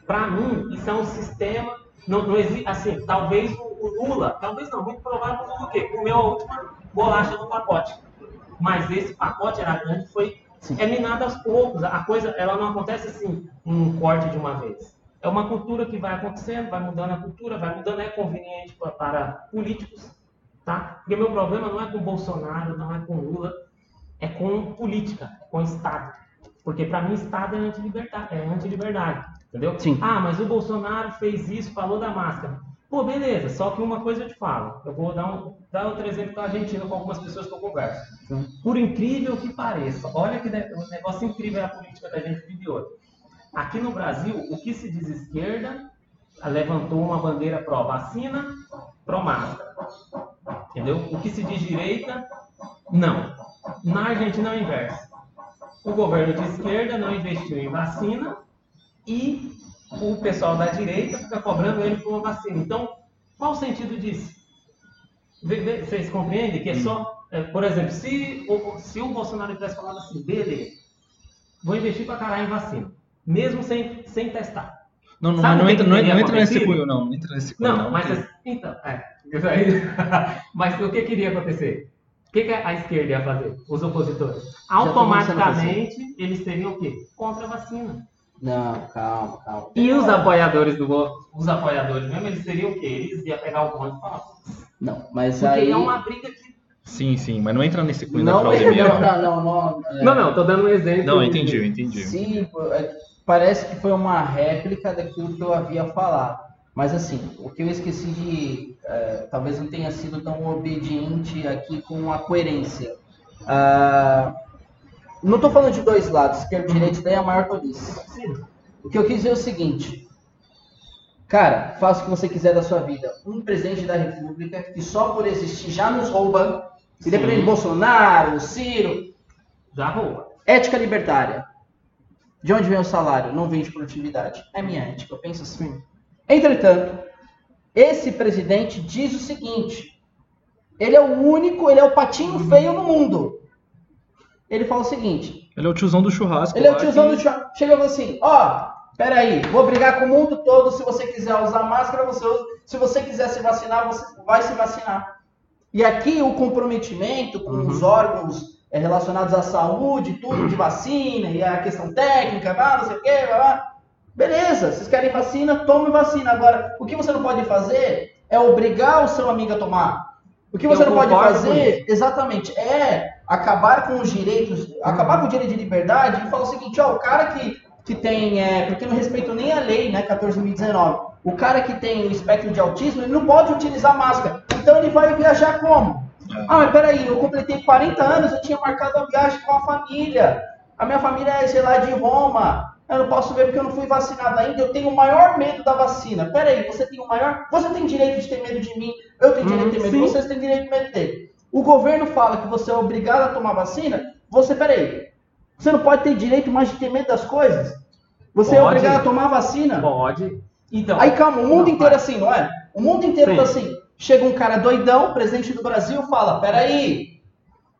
Para mim, isso é um sistema. Não, não existe. Assim, talvez o, o Lula, talvez não, muito provável o quê? Comeu a última bolacha do pacote. Mas esse pacote era grande, foi Sim. é aos poucos. A coisa, ela não acontece assim, um corte de uma vez. É uma cultura que vai acontecendo, vai mudando a cultura, vai mudando, é conveniente para, para políticos, tá? Porque meu problema não é com Bolsonaro, não é com Lula, é com política, é com Estado. Porque para mim Estado é anti-liberdade, é anti-liberdade, entendeu? Sim. Ah, mas o Bolsonaro fez isso, falou da máscara. Pô, beleza, só que uma coisa eu te falo. Eu vou dar, um, dar outro exemplo da Argentina com algumas pessoas que eu converso. Sim. Por incrível que pareça, olha que um negócio incrível é a política que a gente vive hoje. Aqui no Brasil, o que se diz esquerda levantou uma bandeira pró-vacina, pró-máscara. Entendeu? O que se diz direita, não. Na Argentina é o inverso. O governo de esquerda não investiu em vacina e o pessoal da direita fica cobrando ele por uma vacina. Então, qual o sentido disso? Vocês compreendem que é só, é, por exemplo, se o, se o Bolsonaro tivesse falado assim, beleza, vou investir pra caralho em vacina, mesmo sem, sem testar. Não, não, não entra, não, entra nesse cunho, não. Não entra nesse cunho, Não, não. mas porque- assim, então, é, <laughs> mas o que queria acontecer? O que, que a esquerda ia fazer? Os opositores? Automaticamente eles seriam o quê? Contra a vacina. Não, calma, calma. E os apoiadores do go- os apoiadores mesmo, eles seriam o quê? Eles iam pegar o bonde e falar. Não, mas Porque aí... é uma briga que. Sim, sim, mas não entra nesse cunho da Não, fraude não, mesmo. não, não, não. é- Não, não, tô dando um exemplo. Não, entendi, eu entendi. Sim, é, parece que foi uma réplica daquilo que eu havia falado. Mas assim, o que eu esqueci de. é, talvez não tenha sido tão obediente aqui com a coerência. Ah, não estou falando de dois lados, esquerda e direita, daí é a maior tolice. Sim. O que eu quis dizer é o seguinte. Cara, faça o que você quiser da sua vida. Um presidente da República que só por existir já nos rouba, independente de Bolsonaro, Ciro, Já rouba. Ética libertária. De onde vem o salário? Não vem de produtividade. É minha ética, eu penso assim. Entretanto, esse presidente diz o seguinte: ele é o único, ele é o patinho feio no mundo. Ele fala o seguinte: Ele é o tiozão do churrasco. ele é o tiozão que- do chá. Chega e fala assim: ó, peraí, vou brigar com o mundo todo. Se você quiser usar máscara, você usa. Se você quiser se vacinar, você vai se vacinar. E aqui o comprometimento com os órgãos eh, relacionados à saúde, tudo de vacina, e a questão técnica, blá, não sei o quê, blá, blá. Beleza, vocês querem vacina, tome vacina. Agora, o que você não pode fazer é obrigar o seu amigo a tomar. O que você Eu não pode fazer, exatamente, é acabar com os direitos, acabar com o direito de liberdade e falar o seguinte, ó, o cara que, que tem, é, porque não respeito nem a lei, né, 14.019, o cara que tem o espectro de autismo, ele não pode utilizar máscara. Então ele vai viajar como? Ah, mas peraí, eu completei 40 anos, eu tinha marcado a viagem com a família. A minha família é, sei lá, de Roma. Eu não posso ver porque eu não fui vacinado ainda. Eu tenho o maior medo da vacina. Peraí, você tem o maior. Você tem direito de ter medo de mim. Eu tenho direito de ter medo sim. vocês têm direito de medo dele. O governo fala que você é obrigado a tomar vacina. Você, peraí. Você não pode ter direito mais de ter medo das coisas? Você é Pode. obrigado a tomar vacina? Pode. Então. Aí calma, o mundo inteiro vai. assim, não é? O mundo inteiro Sim. tá assim. Chega um cara doidão, presidente do Brasil, fala: peraí,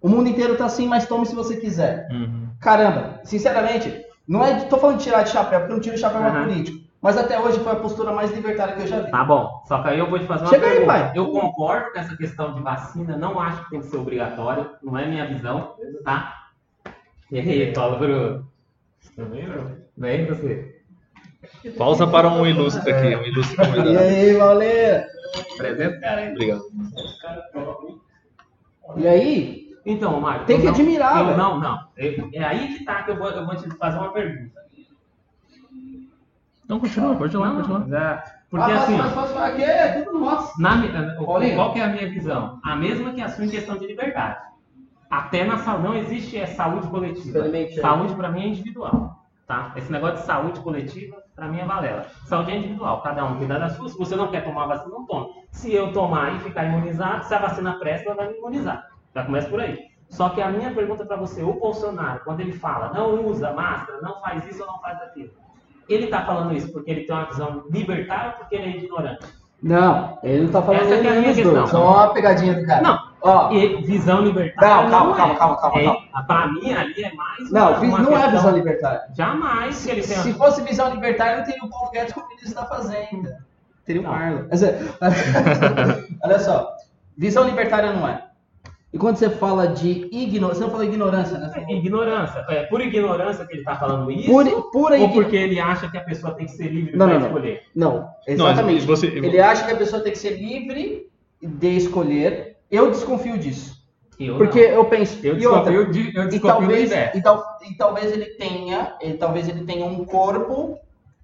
o mundo inteiro tá assim, mas tome se você quiser. Uhum. Caramba, sinceramente, não é. Tô falando de tirar de chapéu, porque eu não tiro chapéu Aham. político. Mas até hoje foi a postura mais libertária que eu já vi. Tá bom. Só que aí eu vou te fazer uma Chega aí, pergunta. pai. Eu concordo com essa questão de vacina, não acho que tem que ser obrigatório, não é minha visão, tá? E aí, Paulo Bruno? Também não. Vem você. Pausa para um ilustre aqui, um ilustre <laughs> E convidado. aí, Valeira? Apresenta o cara aí. Obrigado. E aí? Então, Mário. Tem que não- admirar, eu. Não, não. É, é aí que tá que eu vou, eu vou te fazer uma pergunta. Então continua, pode ir lá, pode ir lá. Já- Porque Ah, assim, mas posso falar aqui é tudo nosso. na, o- Paulinho. qual que é a minha visão? A mesma que a sua em questão de liberdade. Até na saúde, não existe é, saúde coletiva. Saúde para mim é individual. Tá? Esse negócio de saúde coletiva, para mim é balela. Saúde é individual, cada um cuida da sua. Se você não quer tomar vacina, não toma. Se eu tomar e ficar imunizado, se a vacina presta, ela vai me imunizar. Já começa por aí. Só que a minha pergunta para você, o Bolsonaro, quando ele fala, não usa máscara, não faz isso ou não faz aquilo, ele está falando isso porque ele tem uma visão libertária ou porque ele é ignorante? Não, ele não tá falando Essa que é a minha questão. Só uma pegadinha do cara. Não, Ó, E visão libertária. Calma, calma, não calma, é. calma, calma, É, calma. Pra mim, ali é mais. não, uma- vi- uma não é visão libertária. Jamais que ele tenha. Se fosse visão libertária, não teria o Paulo Guedes como ministro da Fazenda. Teria o. Marlon. <laughs> Olha só, visão libertária não é. E quando você fala de ignorância, você não falou ignorância, né? Falou Ignorância. É por ignorância que ele está falando isso? Pura ou porque ele acha que a pessoa tem que ser livre para escolher? Não, exatamente. Não, você- Ele acha que a pessoa tem que ser livre de escolher. Eu desconfio disso. Eu Porque não. eu penso. Eu e outra, eu e talvez, da ideia. e, tal- e talvez ele tenha, ele, talvez ele tenha um corpo,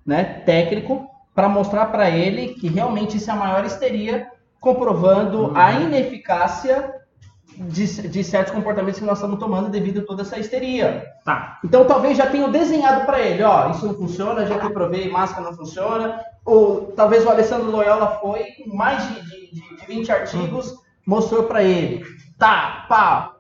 né, técnico para mostrar para ele que realmente isso é a maior histeria, comprovando Uhum. a ineficácia de, de certos comportamentos que nós estamos tomando devido a toda essa histeria. Tá. Então talvez já tenham desenhado para ele, ó, isso não funciona, já que provei, máscara não funciona. Ou talvez o Alessandro Loyola foi com mais de, de, de- de 20 artigos, mostrou para ele. Tá, pá.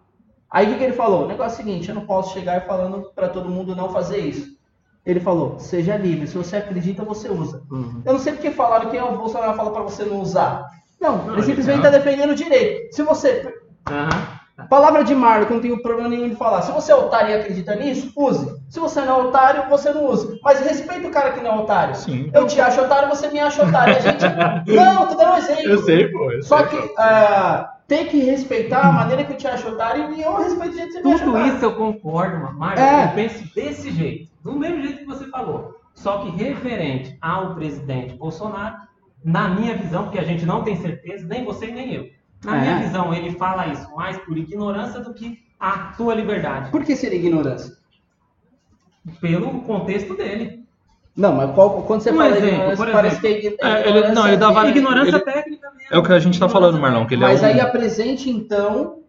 Aí o que, que ele falou? O negócio é o seguinte, eu não posso chegar falando para todo mundo não fazer isso. Ele falou, seja livre, se você acredita, você usa. Uhum. Eu não sei porque falaram que o Bolsonaro fala para você não usar. Não, Não, ele simplesmente está defendendo o direito. Se você Aham. Palavra de Marlon, que eu não tenho problema nenhum de falar. Se você é otário e acredita nisso, use. Se você não é otário, você não use. Mas respeita o cara que não é otário. Sim. Eu te acho otário, você me acha otário. A gente... <laughs> Não, tô dando um exemplo. Eu sei, pô. Eu Só sei, que ah, tem que respeitar a maneira que eu te acho otário e eu respeito o jeito que você me acha Tudo isso eu concordo, mano. Mário, É. eu penso desse jeito, do mesmo jeito que você falou. Só que referente ao presidente Bolsonaro, na minha visão, porque a gente não tem certeza, nem você nem eu. Na É. minha visão, ele fala isso mais por ignorância do que a sua liberdade, Por que seria ignorância? pelo contexto dele. Não, mas qual- quando você Um fala exemplo, ignorância, por parece que é É, ele- não, ele dá várias- Ignorância ele- técnica mesmo. É o que a gente tá falando, Marlon, que ele Mas é um... aí apresente, então,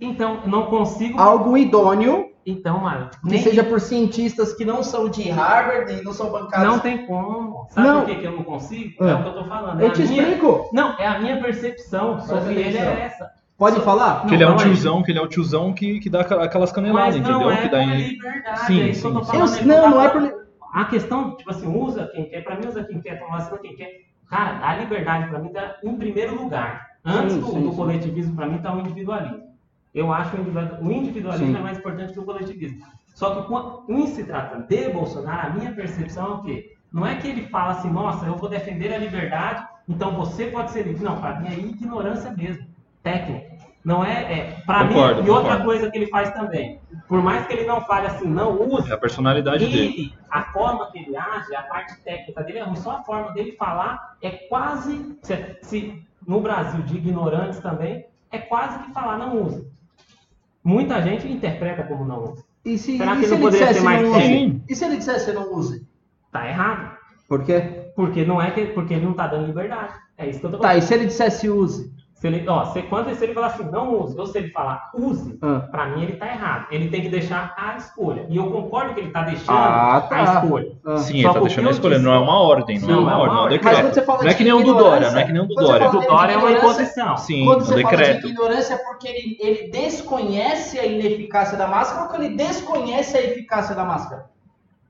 Então, não consigo. algo idôneo Então, que nem seja por cientistas que não são de Harvard e não são bancados. não tem como. Sabe Não. por que, que eu não consigo? Ah. É o que eu tô falando. É Eu te minha- explico. Não, é a minha percepção sobre ele é essa. Pode falar? Que ele é um Não, tiozão, que ele é o tiozão que, que dá aquela- aquelas caneladas, não entendeu? é que dá por em... liberdade, Sim, é isso que eu tô sim, Eu- ele não, não é por. A questão, tipo assim, usa quem quer, pra mim usa quem quer, toma vacina quem quer. Cara, a liberdade pra mim tá em primeiro lugar. Antes Sim, do, sim, do sim. coletivismo, pra mim, tá o individualismo. Eu acho o individu- o individualismo Sim. é mais importante que o coletivismo. Só que em se trata de Bolsonaro, a minha percepção é o quê? Não é que ele fala assim, nossa, eu vou defender a liberdade, então você pode ser livre. Não, pra mim é ignorância mesmo, técnica. Não é, é para mim, Concordo, e outra coisa que ele faz também, por mais que ele não fale assim, não use, É a personalidade dele. ele, a forma que ele age, a parte técnica dele é ruim, só a forma dele falar é quase, se, se no Brasil de ignorantes também, é quase que falar não usa. Muita gente interpreta como não usa. E se, Será e que se não poderia dissesse ser mais não use? E se ele dissesse não use? Tá errado. Por quê? Porque não é que, porque ele não tá dando liberdade. É isso que eu tô Tá, falando. e se ele dissesse use? Se ele, ó, se, quando se ele falar assim, não use, ou se ele falar use, Ah. pra mim ele tá errado. Ele tem que deixar a escolha. E eu concordo que ele tá deixando Ah, tá. a escolha. Ah. Sim, Só ele tá deixando a escolha, disse- não é uma ordem, não, é Não, uma é uma ordem, é um ordem. Mas quando decreto. você fala Não é que nem o do Dória, não é que nem o do Dória. O Dória é uma imposição. Sim, Quando você fala de decreto. ignorância é porque ele, ele desconhece a ineficácia da máscara ou que ele desconhece a eficácia da máscara?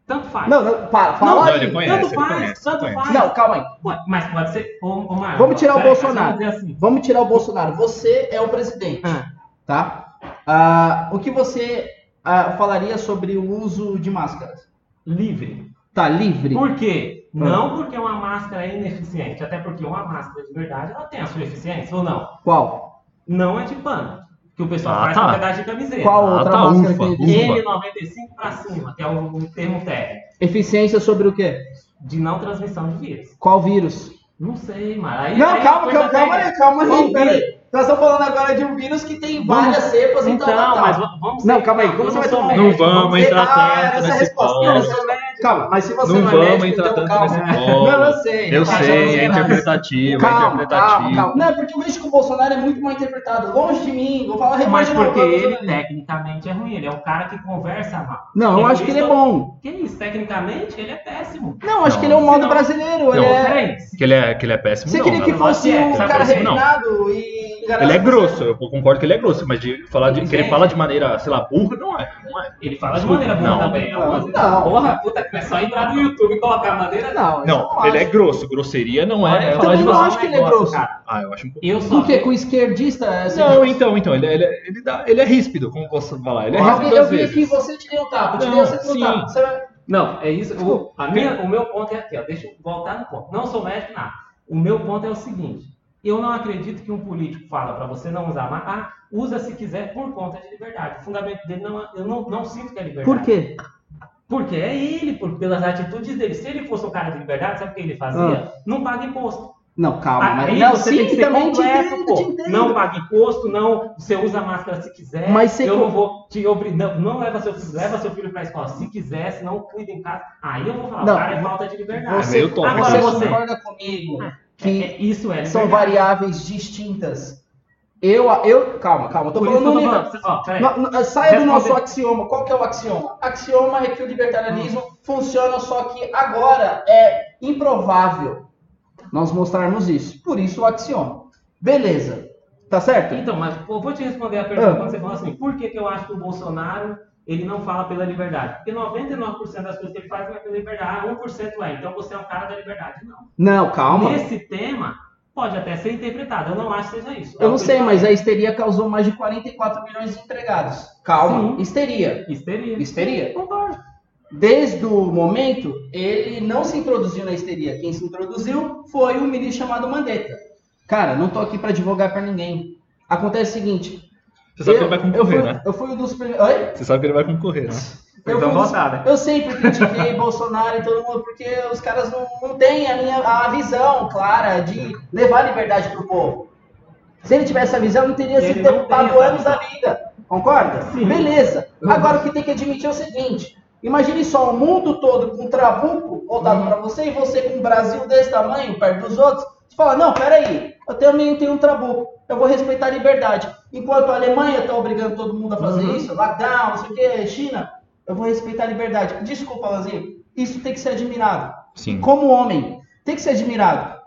Tanto faz. Não, não, para, fala Não, aí. conhece, tanto faz, conhece, tanto conhece. faz. Não, calma aí. Ué, Mas pode ser. Ô, ô, Vamos tirar o Bolsonaro. Assim. Vamos tirar o Bolsonaro. Você é o presidente, Ah, tá? Ah, o que você ah, falaria sobre o uso de máscaras? livre. Tá livre? Por quê? Não porque uma máscara é ineficiente, até porque uma máscara de verdade ela tem a sua eficiência ou não. Qual? Não é de pano. Que o pessoal Ah, faz tá. com pedaço de camiseta. Qual Ah, outra tá, máscara ufa, que ele ufa. N95 para cima, que é o, o termo técnico, Eficiência sobre o quê? de não transmissão de vírus. Qual vírus? Não sei, mano. Aí, Não, aí calma, calma, calma aí, calma aí. Nós estamos falando agora de um vírus que tem Vamos- várias cepas e tal, Então, tal, tal. mas vamos Não, calma aí, como você não vai tomar- médico, Não vamos entrar Ah, tanto essa é a nesse resposta. Não. Calma, mas se você Não não é médico, entrar então tanto calma. nesse Não, eu sei. Eu Tá, sei, é interpretativo, é Calma, calma, interpretativo. calma. Não, é porque eu vejo que o Bolsonaro é muito mal interpretado. Longe de mim, vou falar Mas porque ele tecnicamente é ruim, ele é um cara que conversa mal. Não, eu É acho que ele é bom. Que isso, tecnicamente ele é péssimo. Não, acho Não, que ele é um modo não. brasileiro. Ele Não, é... Peraí, Que ele é, que ele é péssimo, Você não. queria que fosse é, um sabe cara? Não. refinado e... Ele é grosso, eu concordo que ele é grosso, mas de falar de, que ele Gente. fala de maneira, sei lá, burra, não é. Não é. ele fala de maneira boa Não. também. Não, Não, não. Porra, puta, que é só entrar no YouTube e colocar maneira. Não, eu Não, ele é acho. grosso. Grosseria não é eu falar de também não acho que ele é grosso. Cara. Ah, eu acho um pouco. Eu só Por quê? Com esquerdista? é assim, Não, então, então, ele, ele, ele, dá, ele é ríspido, como posso falar. Ele é Eu ríspido vi- eu vi vezes. aqui, você te deu um tapa, eu te Não, dei, você te deu um sim. tapa. Não, é isso. O, a minha, o meu ponto é aqui, ó. Deixa eu voltar no ponto. Não sou médico, nada. O meu ponto é o seguinte: eu não acredito que um político fala para você não usar máscara. Ah, usa se quiser por conta de liberdade. O fundamento dele não, eu não, não sinto que é liberdade. Por quê? Porque é ele, por, pelas atitudes dele. Se ele fosse um cara de liberdade, sabe o que ele fazia? Não paga imposto. Não, calma, mas Aí não, você sim, tem que ser completo, entendo, pô. Não paga imposto, não. Você usa máscara se quiser. Mas você eu co- não vou te obrigar. Não, não leva seu filho, leva seu filho pra escola se quiser, se não cuida em casa. Aí eu vou falar, Não. cara é falta de liberdade. É Você, meio. Agora você você. concorda comigo É, que é- isso é são liberdade. variáveis distintas? Eu, eu, calma, calma, tô Por isso falando nível. falando. Ó. Não, não, Saia do nosso axioma. Qual que é o axioma? Axioma é que o libertarianismo funciona, só que agora é improvável nós mostrarmos isso. Por isso o axioma. Beleza. Tá certo? Então, mas eu vou te responder a pergunta Ah. quando você falou assim, por que, que eu acho que o Bolsonaro ele não fala pela liberdade? Porque 99% das coisas que ele faz não é pela liberdade. Ah, 1% é, então você é um cara da liberdade. Não. Não, calma. Nesse tema, pode até ser interpretado. Eu não acho que seja isso. É Eu o não sei, mas a histeria causou mais de 44 milhões de empregados. Calma. Sim. Histeria. Histeria. Histeria. Concordo. Desde o momento, ele não se introduziu na histeria. Quem se introduziu foi um ministro chamado Mandetta. Cara, não tô aqui para advogar para ninguém. Acontece o seguinte. Você sabe que eu, ele vai eu concorrer, fui, né? eu fui um dos primeiros. Oi? Você sabe que ele vai concorrer, né? Eu, Então votar, né? eu sempre critiquei <laughs> Bolsonaro e todo mundo, porque os caras não, não têm a minha a visão clara de levar liberdade pro povo. Se ele tivesse a visão, não teria Ele sido tem deputado anos da vida. Concorda? Sim. Beleza. Agora o que tem que admitir é o seguinte: imagine só o mundo todo com um trabuco voltado Uhum. para você e você com um Brasil desse tamanho, perto dos outros. Você fala, não, peraí, eu também tenho um trabuco, eu vou respeitar a liberdade. Enquanto a Alemanha está obrigando todo mundo a fazer Uhum. isso, lockdown, não sei o que, China, eu vou respeitar a liberdade. Desculpa, Lazinho, isso tem que ser admirado. Sim. Como homem, tem que ser admirado.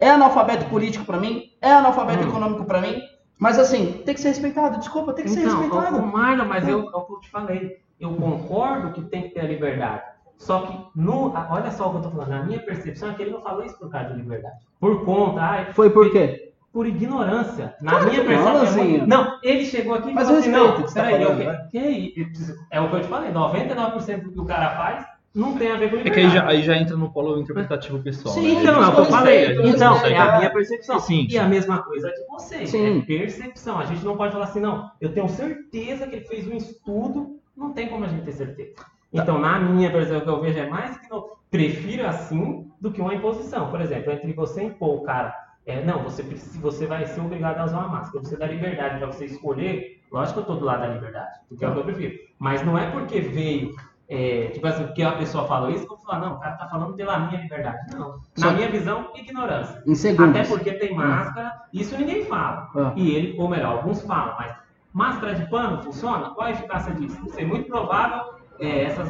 É analfabeto político para mim, é analfabeto Hum. econômico para mim, mas assim, tem que ser respeitado. Desculpa, tem que ser Então, respeitado. o Marlon, mas eu, é o que eu te falei. Eu concordo que tem que ter a liberdade. Só que, no, olha só o que eu tô falando. Na minha percepção é que ele não falou isso por causa de liberdade. Por conta, ai, Foi por quê? por ignorância. Na Claro minha que não, percepção. é não, ele chegou aqui e falou assim: não, o que você tá peraí, falando, que- é o que eu te falei: 99% do que o cara faz não tem a ver com É liberdade. que aí já, aí já entra no polo interpretativo pessoal. Sim, né? Então, é o que eu falei. Então, é a é. minha percepção. Sim, E sim. a mesma coisa de vocês. Sim. É percepção. A gente não pode falar assim, não. Eu tenho certeza que ele fez um estudo. Não tem como a gente ter certeza. Então, na minha percepção, o que eu vejo é mais que não. Prefiro assim do que uma imposição. Por exemplo, entre você impor o cara. É, não, você, você vai ser obrigado a usar uma máscara. Você dá liberdade para você escolher. Lógico que eu estou do lado da liberdade, porque é o que eu prefiro. Mas não é porque veio é, tipo assim, porque a pessoa falou isso, que eu vou falar, não, o cara tá falando pela minha liberdade. Não. Na Só- minha visão, ignorância. Em segundos. Até porque tem máscara, isso ninguém fala. Ah. E ele, ou melhor, alguns falam, mas máscara de pano funciona? Qual a eficácia disso? Não sei, muito provável, é, essas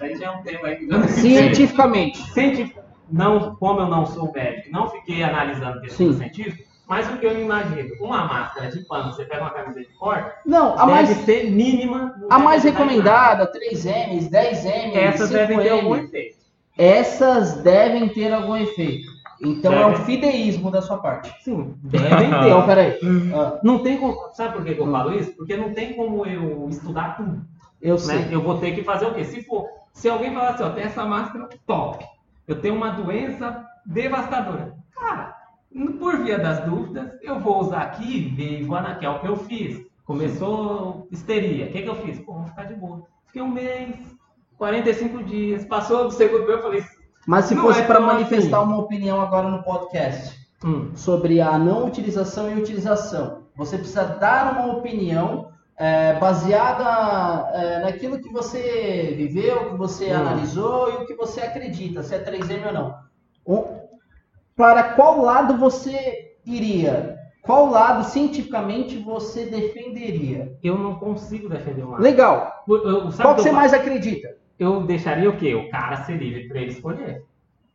aí já é um tema aí. Cientificamente. Científico, não, como eu não sou médico, não fiquei analisando questões científicas, mas o que eu imagino, uma máscara de pano, você pega uma camisa de corte, Não, a deve mais, ser mínima. a deve mais nada. recomendada, 3M, 10M, Essas devem ter 5M, algum efeito. essas devem ter algum efeito. Então é um fideísmo da sua parte. Sim, devem <laughs> ter. Então, peraí. Não tem como. Sabe por que, eu falo isso? Porque não tem como eu estudar tudo. Eu né? sei. Eu vou ter que fazer o quê? Se for, se alguém falar assim, ó, tem essa máscara top, eu tenho uma doença devastadora. Cara, por via das dúvidas, eu vou usar aqui e ver, vou na- que é o que eu fiz. Começou histeria. O que, que eu fiz? Pô, vou ficar de boa. Fiquei um mês, 45 dias, passou do segundo mês, eu falei, Mas se fosse é para tão manifestar assim. uma opinião agora no podcast hum, sobre a não utilização e utilização, você precisa dar uma opinião é, baseada é, naquilo que você viveu, que você Hum. analisou e o que você acredita, se é 3M ou não. O- para qual lado você iria? Qual lado cientificamente você defenderia? eu não consigo defender uma. Legal. Eu- eu- sabe Qual que você eu mais acredita? eu deixaria o quê? O cara ser livre para ele escolher.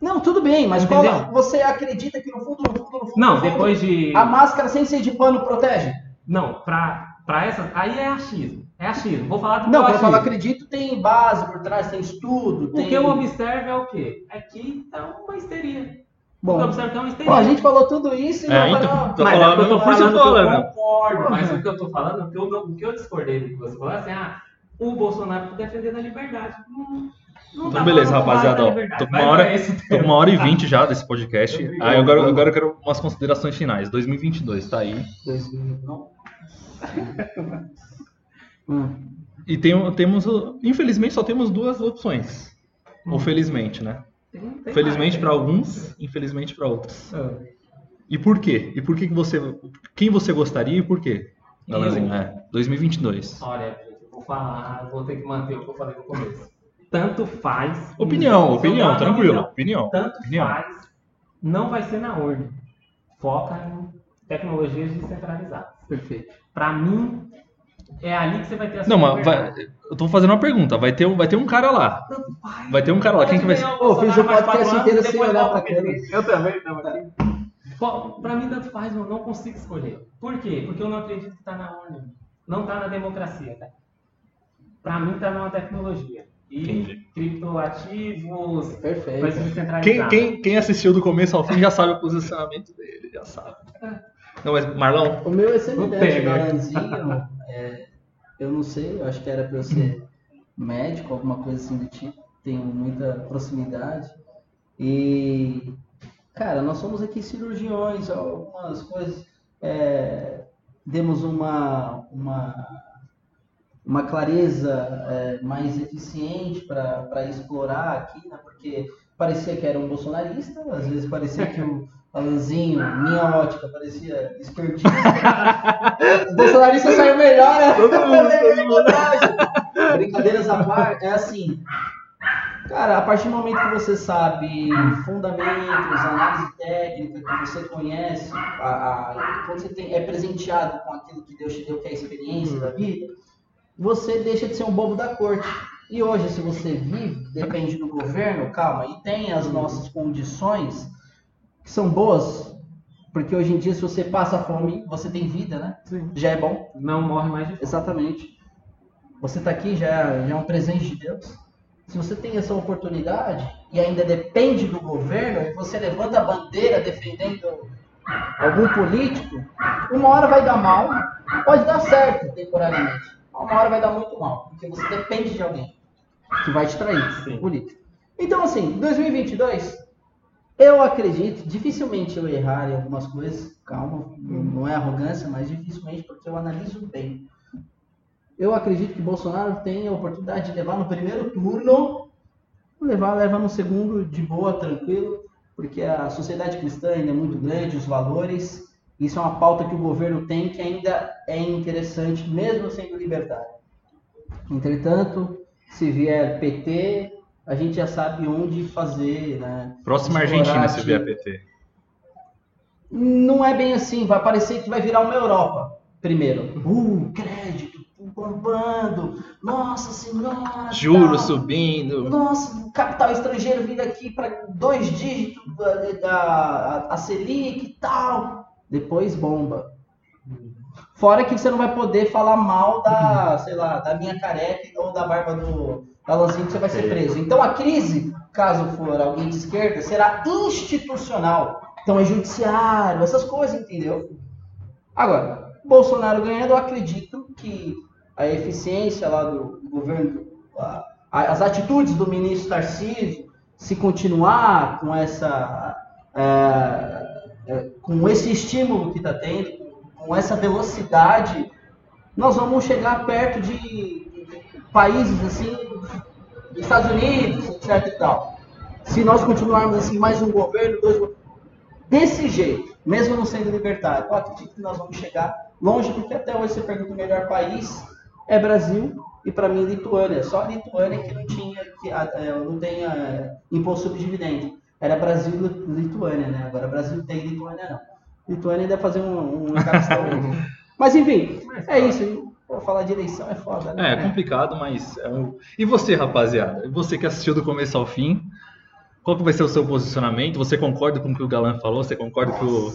Não, tudo bem, mas qual, você acredita que no fundo, no fundo, no fundo, Não, no fundo, depois de. a máscara sem ser de pano protege? Não, pra, pra essas. Aí é achismo. É achismo. Vou falar do Não, quando eu falo acredito, tem base por trás, tem estudo, O tem... que eu observo é o quê? Aqui tá uma histeria. O que eu Bom, observo é uma histeria. ó, a gente falou tudo isso e É, não então, falou... Tô mas é falando o que eu tô falando fala, que eu né? concordo. Mas Uhum. o que eu tô falando, o que eu, o que eu discordei do que você falou, é assim, ah, o Bolsonaro está defendendo a liberdade. Não, não Então, tá beleza, falando rapaziada. Ó, tô com uma hora, é tô uma hora e vinte já desse podcast. Aí agora, agora eu quero umas considerações finais. 2022, tá aí. 2000, não. Hum. <laughs> E tem, temos, infelizmente, só temos duas opções. Ou felizmente, né? Tem- tem Felizmente para alguns, infelizmente para outros. Ah. E por quê? E por que que você, quem você gostaria e por quê? É, 2022. Olha, gente, vou falar, vou ter que manter o que eu falei no começo. Tanto faz. <laughs> Opinião, Não, opinião, não, tranquilo. não. Opinião. Tanto opinião. faz, não vai ser na urna. Foca em tecnologias descentralizadas. Perfeito. Para mim, é ali que você vai ter a Não, sua mas vai, eu tô fazendo uma pergunta. Vai ter, um- vai ter um cara lá. Tanto faz. Vai ter um cara lá. Quem que vai ser? Pô, fiz o podcast inteiro sem olhar pra câmera. Eu também, também. Pô, Pra mim, tanto faz, eu não consigo escolher. Por quê? Porque eu não acredito que tá na urna. Não tá na democracia, cara. Pra mim, tá numa tecnologia. E Entendi. criptoativos, vai Perfeito. Quem, quem, quem assistiu do começo ao fim já sabe o posicionamento dele, já sabe. Não, mas Marlon, O meu é semelhante, Temer. Galanzinho. é, eu não sei, eu acho que era pra eu ser médico, alguma coisa assim do tipo. Tenho muita proximidade. E, cara, nós somos aqui cirurgiões, algumas coisas. é, demos uma, uma, uma clareza é, mais eficiente para explorar aqui, né? Porque parecia que era um bolsonarista, às vezes parecia que o Alanzinho, minha ótica, parecia esquerdista. o bolsonarista saiu melhor, né? Brincadeiras à parte, é assim. Cara, a partir do momento que você sabe fundamentos, análise técnica, que você conhece, a, a- quando você tem- é presenteado com aquilo que Deus te deu, que é a experiência da vida, você deixa de ser um bobo da corte. E hoje, se você vive, depende do governo, calma, e tem as nossas condições, são boas, porque hoje em dia, se você passa fome, você tem vida, né? Sim. Já é bom. Não morre mais de fome. Exatamente. Você está aqui já, já é um presente de Deus. Se você tem essa oportunidade e ainda depende do governo, e você levanta a bandeira defendendo algum político, uma hora vai dar mal, pode dar certo temporariamente. Uma hora vai dar muito mal, porque você depende de alguém que vai te trair, Sim. político. Então, assim, 2022, eu acredito, dificilmente eu errar em algumas coisas, calma, não é arrogância, mas dificilmente porque eu analiso bem. Eu acredito que Bolsonaro tem a oportunidade de levar no primeiro turno, levar, leva no segundo de boa, tranquilo, porque a sociedade cristã ainda é muito grande, os valores, isso é uma pauta que o governo tem que ainda é interessante, mesmo sendo libertário. Entretanto, se vier PT, a gente já sabe onde fazer, né? próxima Argentina se aqui. vier PT. Não é bem assim, vai parecer que vai virar uma Europa primeiro. Uh, crédito, bombando, nossa senhora. Juros tal. subindo. Nossa, capital estrangeiro vindo aqui para dois dígitos da, da a, a Selic e tal. Depois bomba. Fora que você não vai poder falar mal da, sei lá, da minha careca ou da barba do Alanzinho que você vai ser preso. Então a crise, caso for alguém de esquerda, será institucional. Então é judiciário, essas coisas, entendeu? Agora, Bolsonaro ganhando, eu acredito que a eficiência lá do governo, as atitudes do ministro Tarcísio, se continuar com essa é, é, com esse estímulo que está tendo, com, essa velocidade, nós vamos chegar perto de, países assim, dos Estados Unidos, etc. E tal. Se nós continuarmos assim, mais um governo, dois governos, desse jeito, mesmo não sendo libertário, eu acredito que nós vamos chegar longe, porque até hoje você pergunta o melhor país é Brasil e para mim Lituânia. Só a Lituânia que não tinha, que é, não tem é, imposto sobre dividendo. Era Brasil e Lituânia, né? Agora Brasil tem Lituânia não. Lituânia ainda fazer um, uma questão. <laughs> Mas enfim, é isso. Pô, falar de eleição é foda, É, né? é complicado, mas é um... E você, rapaziada? Você que assistiu do começo ao fim, qual que vai ser o seu posicionamento? Você concorda com o que o Galan falou? Você concorda com o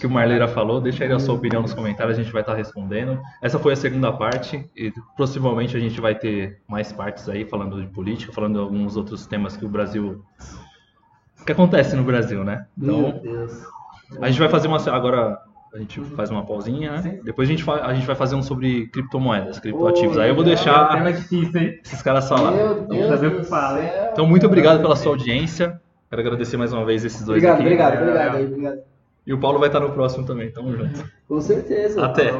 que o Marleira falou? Deixa aí a sua opinião nos comentários, a gente vai estar respondendo. Essa foi a segunda parte e possivelmente a gente vai ter mais partes aí falando de política, falando de alguns outros temas que o Brasil que acontece no Brasil, né? Meu Então, Deus. A gente vai fazer uma agora A gente faz uma pausinha, né? Sim. Depois a gente, fa- a gente vai fazer um sobre criptomoedas, criptoativos. Aí eu vou legal. É deixar difícil, hein? esses caras falar. Vamos fazer o que fala, hein? Então, muito obrigado pela sua audiência. Quero agradecer mais uma vez esses dois Obrigado, aqui. obrigado, obrigado, obrigado. E o Paulo vai estar no próximo também. Tamo junto. Com certeza. Até.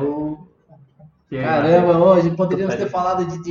É- Caramba, hoje poderíamos ter falado de